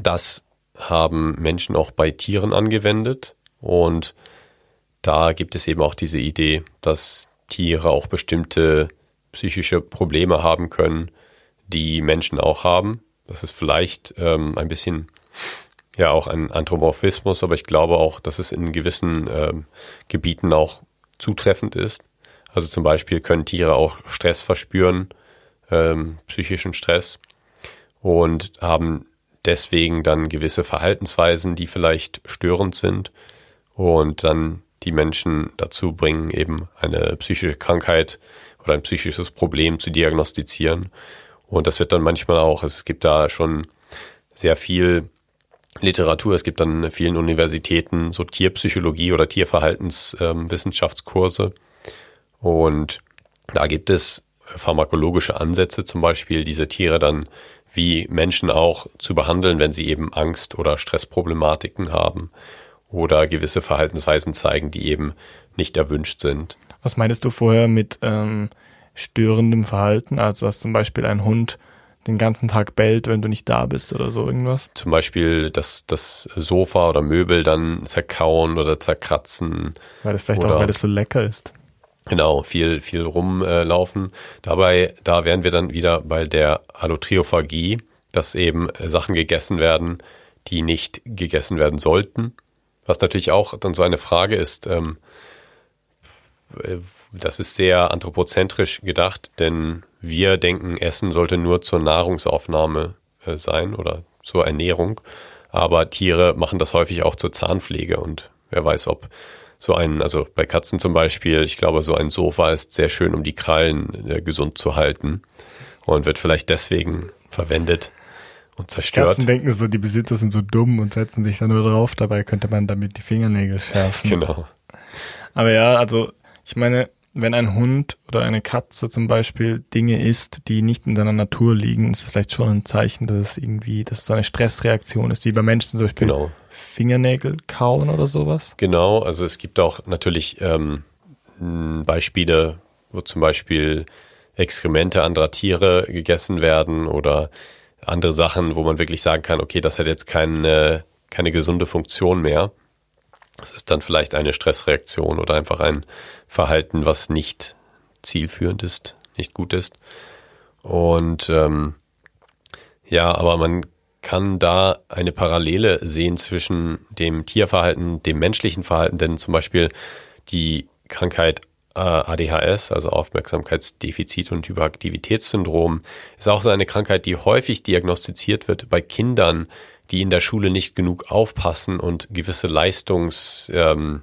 das haben Menschen auch bei Tieren angewendet. Und da gibt es eben auch diese Idee, dass Tiere auch bestimmte psychische Probleme haben können, die Menschen auch haben. Das ist vielleicht ähm, ein bisschen ja auch ein Anthropomorphismus, aber ich glaube auch, dass es in gewissen ähm, Gebieten auch zutreffend ist. Also zum Beispiel können Tiere auch Stress verspüren, ähm, psychischen Stress und haben deswegen dann gewisse Verhaltensweisen, die vielleicht störend sind und dann die Menschen dazu bringen, eben eine psychische Krankheit oder ein psychisches Problem zu diagnostizieren. Und das wird dann manchmal auch, es gibt da schon sehr viel Literatur. Es gibt an vielen Universitäten so Tierpsychologie oder Tierverhaltenswissenschaftskurse. Ähm, und da gibt es pharmakologische Ansätze, zum Beispiel diese Tiere dann wie Menschen auch zu behandeln, wenn sie eben Angst oder Stressproblematiken haben oder gewisse Verhaltensweisen zeigen, die eben nicht erwünscht sind. Was meinst du vorher mit ähm, störendem Verhalten? Also dass zum Beispiel ein Hund den ganzen Tag bellt, wenn du nicht da bist oder so irgendwas? Zum Beispiel das, das Sofa oder Möbel dann zerkauen oder zerkratzen. Weil das vielleicht auch, weil das so lecker ist. Genau, viel, viel rumlaufen. Dabei, da wären wir dann wieder bei der Allotriophagie, dass eben Sachen gegessen werden, die nicht gegessen werden sollten. Was natürlich auch dann so eine Frage ist, ähm, das ist sehr anthropozentrisch gedacht, denn wir denken, Essen sollte nur zur Nahrungsaufnahme äh, sein oder zur Ernährung. Aber Tiere machen das häufig auch zur Zahnpflege und wer weiß, ob so ein, also bei Katzen zum Beispiel, ich glaube, so ein Sofa ist sehr schön, um die Krallen äh, gesund zu halten und wird vielleicht deswegen verwendet und zerstört. Katzen denken so, die Besitzer sind so dumm und setzen sich dann nur drauf. Dabei könnte man damit die Fingernägel schärfen. Genau. Aber ja, also ich meine, wenn ein Hund oder eine Katze zum Beispiel Dinge isst, die nicht in seiner Natur liegen, ist es vielleicht schon ein Zeichen, dass es irgendwie, dass es so eine Stressreaktion ist, wie bei Menschen zum Beispiel genau. Fingernägel kauen oder sowas. Genau, also es gibt auch natürlich ähm, Beispiele, wo zum Beispiel Exkremente anderer Tiere gegessen werden oder andere Sachen, wo man wirklich sagen kann, okay, das hat jetzt keine, keine gesunde Funktion mehr. Es ist dann vielleicht eine Stressreaktion oder einfach ein Verhalten, was nicht zielführend ist, nicht gut ist. Und ähm, ja, aber man kann da eine Parallele sehen zwischen dem Tierverhalten, dem menschlichen Verhalten, denn zum Beispiel die Krankheit äh, ADHS, also Aufmerksamkeitsdefizit und Hyperaktivitätssyndrom, ist auch so eine Krankheit, die häufig diagnostiziert wird bei Kindern, die in der Schule nicht genug aufpassen und gewisse Leistungshürden ähm,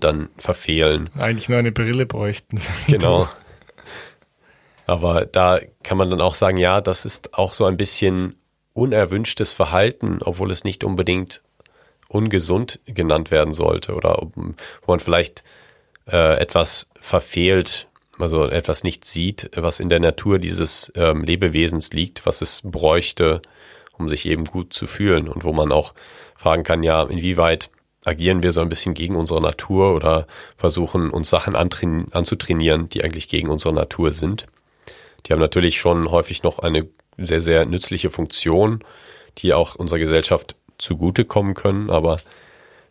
dann verfehlen. Eigentlich nur eine Brille bräuchten. (laughs) Genau. Aber da kann man dann auch sagen, ja, das ist auch so ein bisschen unerwünschtes Verhalten, obwohl es nicht unbedingt ungesund genannt werden sollte oder wo man vielleicht äh, etwas verfehlt, also etwas nicht sieht, was in der Natur dieses ähm, Lebewesens liegt, was es bräuchte, um sich eben gut zu fühlen und wo man auch fragen kann, ja, inwieweit agieren wir so ein bisschen gegen unsere Natur oder versuchen uns Sachen anzutrainieren, die eigentlich gegen unsere Natur sind. Die haben natürlich schon häufig noch eine sehr, sehr nützliche Funktion, die auch unserer Gesellschaft zugutekommen können, aber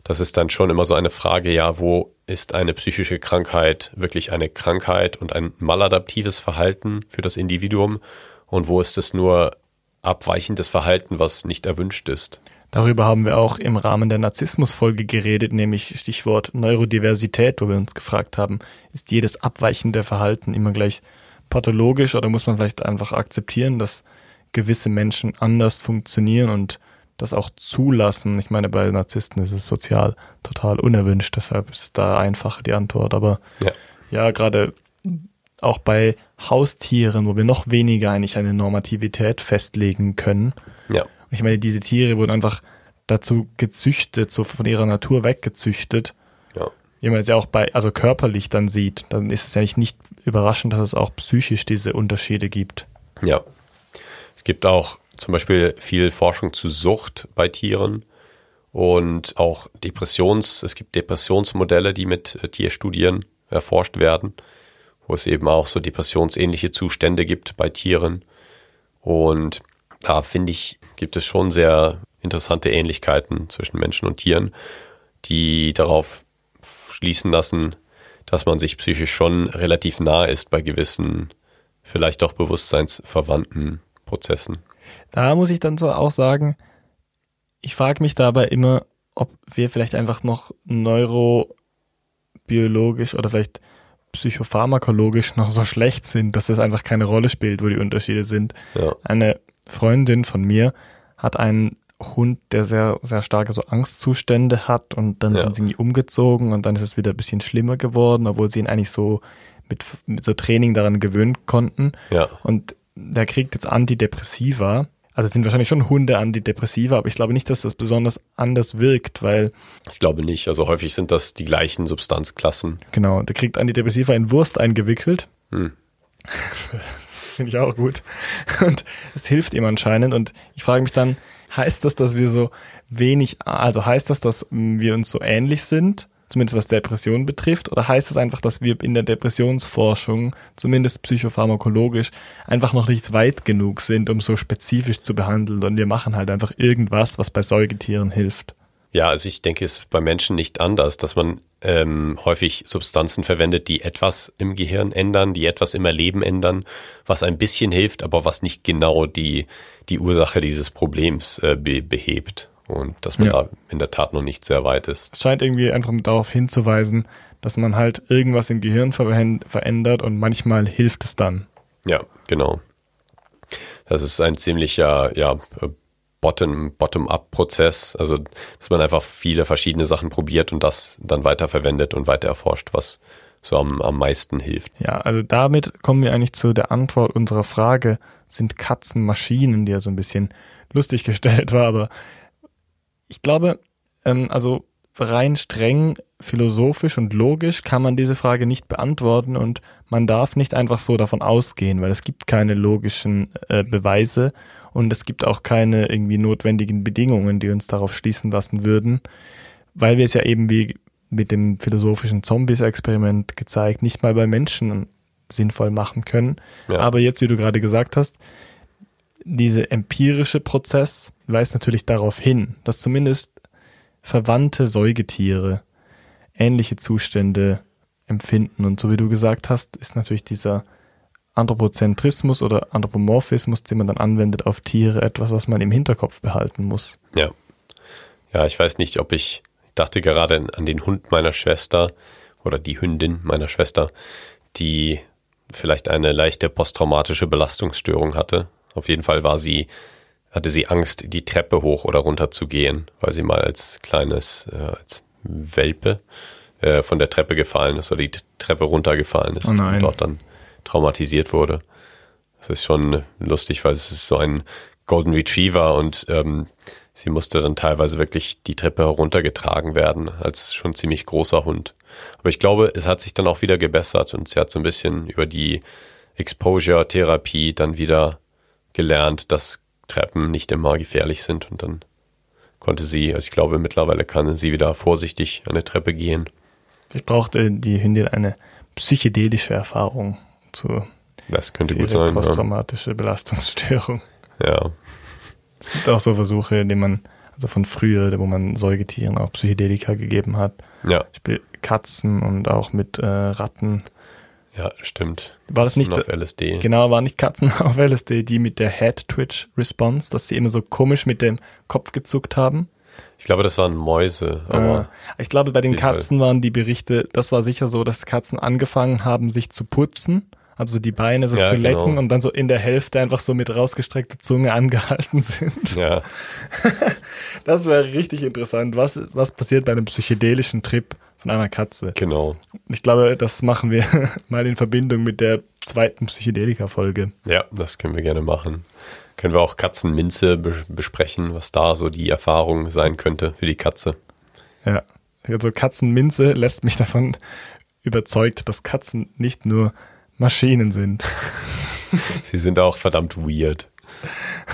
das ist dann schon immer so eine Frage, ja, wo ist eine psychische Krankheit wirklich eine Krankheit und ein maladaptives Verhalten für das Individuum und wo ist es nur abweichendes Verhalten, was nicht erwünscht ist. Darüber haben wir auch im Rahmen der Narzissmus-Folge geredet, nämlich Stichwort Neurodiversität, wo wir uns gefragt haben, ist jedes abweichende Verhalten immer gleich pathologisch oder muss man vielleicht einfach akzeptieren, dass gewisse Menschen anders funktionieren und das auch zulassen. Ich meine, bei Narzissten ist es sozial total unerwünscht, deshalb ist da einfacher die Antwort. Aber Ja. ja, gerade auch bei Haustieren, wo wir noch weniger eigentlich eine Normativität festlegen können. Ja. Ich meine, diese Tiere wurden einfach dazu gezüchtet, so von ihrer Natur weggezüchtet. Ja. Wie man es ja auch bei, also körperlich dann sieht, dann ist es ja eigentlich nicht überraschend, dass es auch psychisch diese Unterschiede gibt. Ja. Es gibt auch zum Beispiel viel Forschung zu Sucht bei Tieren und auch Depressions, es gibt Depressionsmodelle, die mit äh, Tierstudien erforscht werden, wo es eben auch so depressionsähnliche Zustände gibt bei Tieren. Und da finde ich, gibt es schon sehr interessante Ähnlichkeiten zwischen Menschen und Tieren, die darauf schließen lassen, dass man sich psychisch schon relativ nah ist bei gewissen, vielleicht doch bewusstseinsverwandten Prozessen. Da muss ich dann so auch sagen, ich frage mich dabei immer, ob wir vielleicht einfach noch neurobiologisch oder vielleicht psychopharmakologisch noch so schlecht sind, dass es einfach keine Rolle spielt, wo die Unterschiede sind. Ja. Eine Freundin von mir hat einen Hund, der sehr, sehr starke so Angstzustände hat und dann Ja. sind sie irgendwie umgezogen und dann ist es wieder ein bisschen schlimmer geworden, obwohl sie ihn eigentlich so mit, mit so Training daran gewöhnen konnten. Ja, Und der kriegt jetzt Antidepressiva. Also es sind wahrscheinlich schon Hunde Antidepressiva, aber ich glaube nicht, dass das besonders anders wirkt, weil, ich glaube nicht. Also häufig sind das die gleichen Substanzklassen. genau, der kriegt Antidepressiva in Wurst eingewickelt. Hm. (laughs) Finde ich auch gut. (laughs) Und es hilft ihm anscheinend. Und ich frage mich dann, heißt das, dass wir so wenig, also heißt das, dass mm, wir uns so ähnlich sind, zumindest was Depression betrifft, oder heißt es einfach, dass wir in der Depressionsforschung, zumindest psychopharmakologisch, einfach noch nicht weit genug sind, um so spezifisch zu behandeln und wir machen halt einfach irgendwas, was bei Säugetieren hilft. Ja, also ich denke, es ist bei Menschen nicht anders, dass man ähm, häufig Substanzen verwendet, die etwas im Gehirn ändern, die etwas im Erleben ändern, was ein bisschen hilft, aber was nicht genau die, die Ursache dieses Problems äh, be behebt. Und dass man Ja. da in der Tat noch nicht sehr weit ist. Es scheint irgendwie einfach darauf hinzuweisen, dass man halt irgendwas im Gehirn verändert und manchmal hilft es dann. Ja, genau. Das ist ein ziemlicher, ja, Bottom, Bottom-up-Prozess. Also, dass man einfach viele verschiedene Sachen probiert und das dann weiterverwendet und weiter erforscht, was so am, am meisten hilft. Ja, also damit kommen wir eigentlich zu der Antwort unserer Frage, sind Katzen Maschinen, die ja so ein bisschen (laughs) lustig gestellt war, aber ich glaube, ähm, also rein streng philosophisch und logisch kann man diese Frage nicht beantworten und man darf nicht einfach so davon ausgehen, weil es gibt keine logischen äh, Beweise und es gibt auch keine irgendwie notwendigen Bedingungen, die uns darauf schließen lassen würden, weil wir es ja eben wie mit dem philosophischen Zombies-Experiment gezeigt, nicht mal bei Menschen sinnvoll machen können. Ja. Aber jetzt, wie du gerade gesagt hast, dieser empirische Prozess weist natürlich darauf hin, dass zumindest verwandte Säugetiere ähnliche Zustände empfinden. Und so wie du gesagt hast, ist natürlich dieser Anthropozentrismus oder Anthropomorphismus, den man dann anwendet auf Tiere, etwas, was man im Hinterkopf behalten muss. Ja. Ja, ich weiß nicht, ob ich, ich dachte gerade an- an den Hund meiner Schwester oder die Hündin meiner Schwester, die vielleicht eine leichte posttraumatische Belastungsstörung hatte. Auf jeden Fall war sie, hatte sie Angst, die Treppe hoch oder runter zu gehen, weil sie mal als kleines, äh, als Welpe äh, von der Treppe gefallen ist oder die Treppe runtergefallen ist Oh und dort dann traumatisiert wurde. Das ist schon lustig, weil es ist so ein Golden Retriever und ähm, sie musste dann teilweise wirklich die Treppe heruntergetragen werden als schon ziemlich großer Hund. Aber ich glaube, es hat sich dann auch wieder gebessert und sie hat so ein bisschen über die Exposure-Therapie dann wieder gelernt, dass Treppen nicht immer gefährlich sind und dann konnte sie, also ich glaube, mittlerweile kann sie wieder vorsichtig an der Treppe gehen. Vielleicht brauchte die Hündin eine psychedelische Erfahrung zu Das könnte gut sein. Ja. posttraumatische Belastungsstörung. ja. Es gibt auch so Versuche, in denen man, also von früher, wo man Säugetieren auch Psychedelika gegeben hat. Ja, Katzen und auch mit äh, Ratten. Ja, stimmt. War das nicht, auf LSD. genau, waren nicht Katzen (laughs) auf LSD, die mit der Head-Twitch-Response, dass sie immer so komisch mit dem Kopf gezuckt haben? Ich glaube, das waren Mäuse, aber Äh, ich glaube, bei den jeden Fall. Katzen waren die Berichte, das war sicher so, dass Katzen angefangen haben, sich zu putzen, Also die Beine so Ja, zu lecken genau. und dann so in der Hälfte einfach so mit rausgestreckter Zunge angehalten (laughs) sind. Ja, (laughs) Das wäre richtig interessant. Was, was passiert bei einem psychedelischen Trip von einer Katze? genau. Ich glaube, das machen wir (laughs) mal in Verbindung mit der zweiten Psychedelika-Folge. Ja, das können wir gerne machen. Können wir auch Katzenminze be besprechen, was da so die Erfahrung sein könnte für die Katze. Ja. Also Katzenminze lässt mich davon überzeugt, dass Katzen nicht nur Maschinen sind. (laughs) Sie sind auch verdammt weird.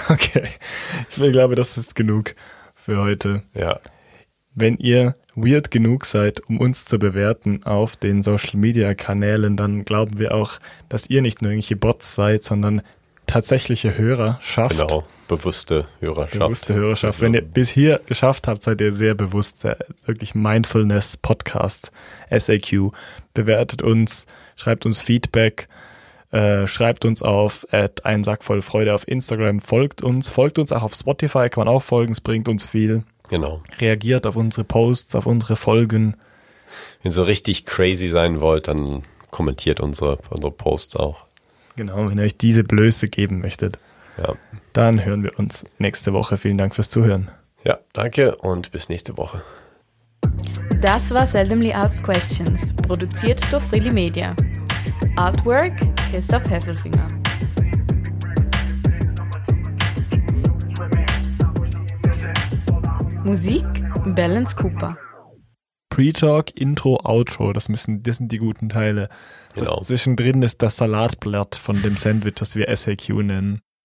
Okay. Ich glaube, das ist genug für heute. Ja, Wenn ihr weird genug seid, um uns zu bewerten auf den Social Media Kanälen, dann glauben wir auch, dass ihr nicht nur irgendwelche Bots seid, sondern tatsächliche Hörerschaft. genau. Bewusste Hörerschaft. Bewusste Hörerschaft. Wenn ihr bis hier geschafft habt, seid ihr sehr bewusst, sehr, wirklich Mindfulness Podcast, SAQ. Bewertet uns, schreibt uns Feedback, äh, schreibt uns auf at ein Sack voll Freude auf Instagram, folgt uns, folgt uns auch auf Spotify, kann man auch folgen, es bringt uns viel. Genau. Reagiert auf unsere Posts, auf unsere Folgen. Wenn ihr so richtig crazy sein wollt, dann kommentiert unsere, unsere Posts auch. Genau, wenn ihr euch diese Blöße geben möchtet, Ja. dann hören wir uns nächste Woche. Vielen Dank fürs Zuhören. Ja, danke und bis nächste Woche. Das war Seldomly Asked Questions, produziert durch Freely Media. Artwork Christoph Heffelfinger. Musik Balance Cooper. Pre-Talk, Intro, Outro, das müssen, das sind die guten Teile. Das Genau. zwischendrin ist das Salatblatt von dem Sandwich, das wir SAQ nennen.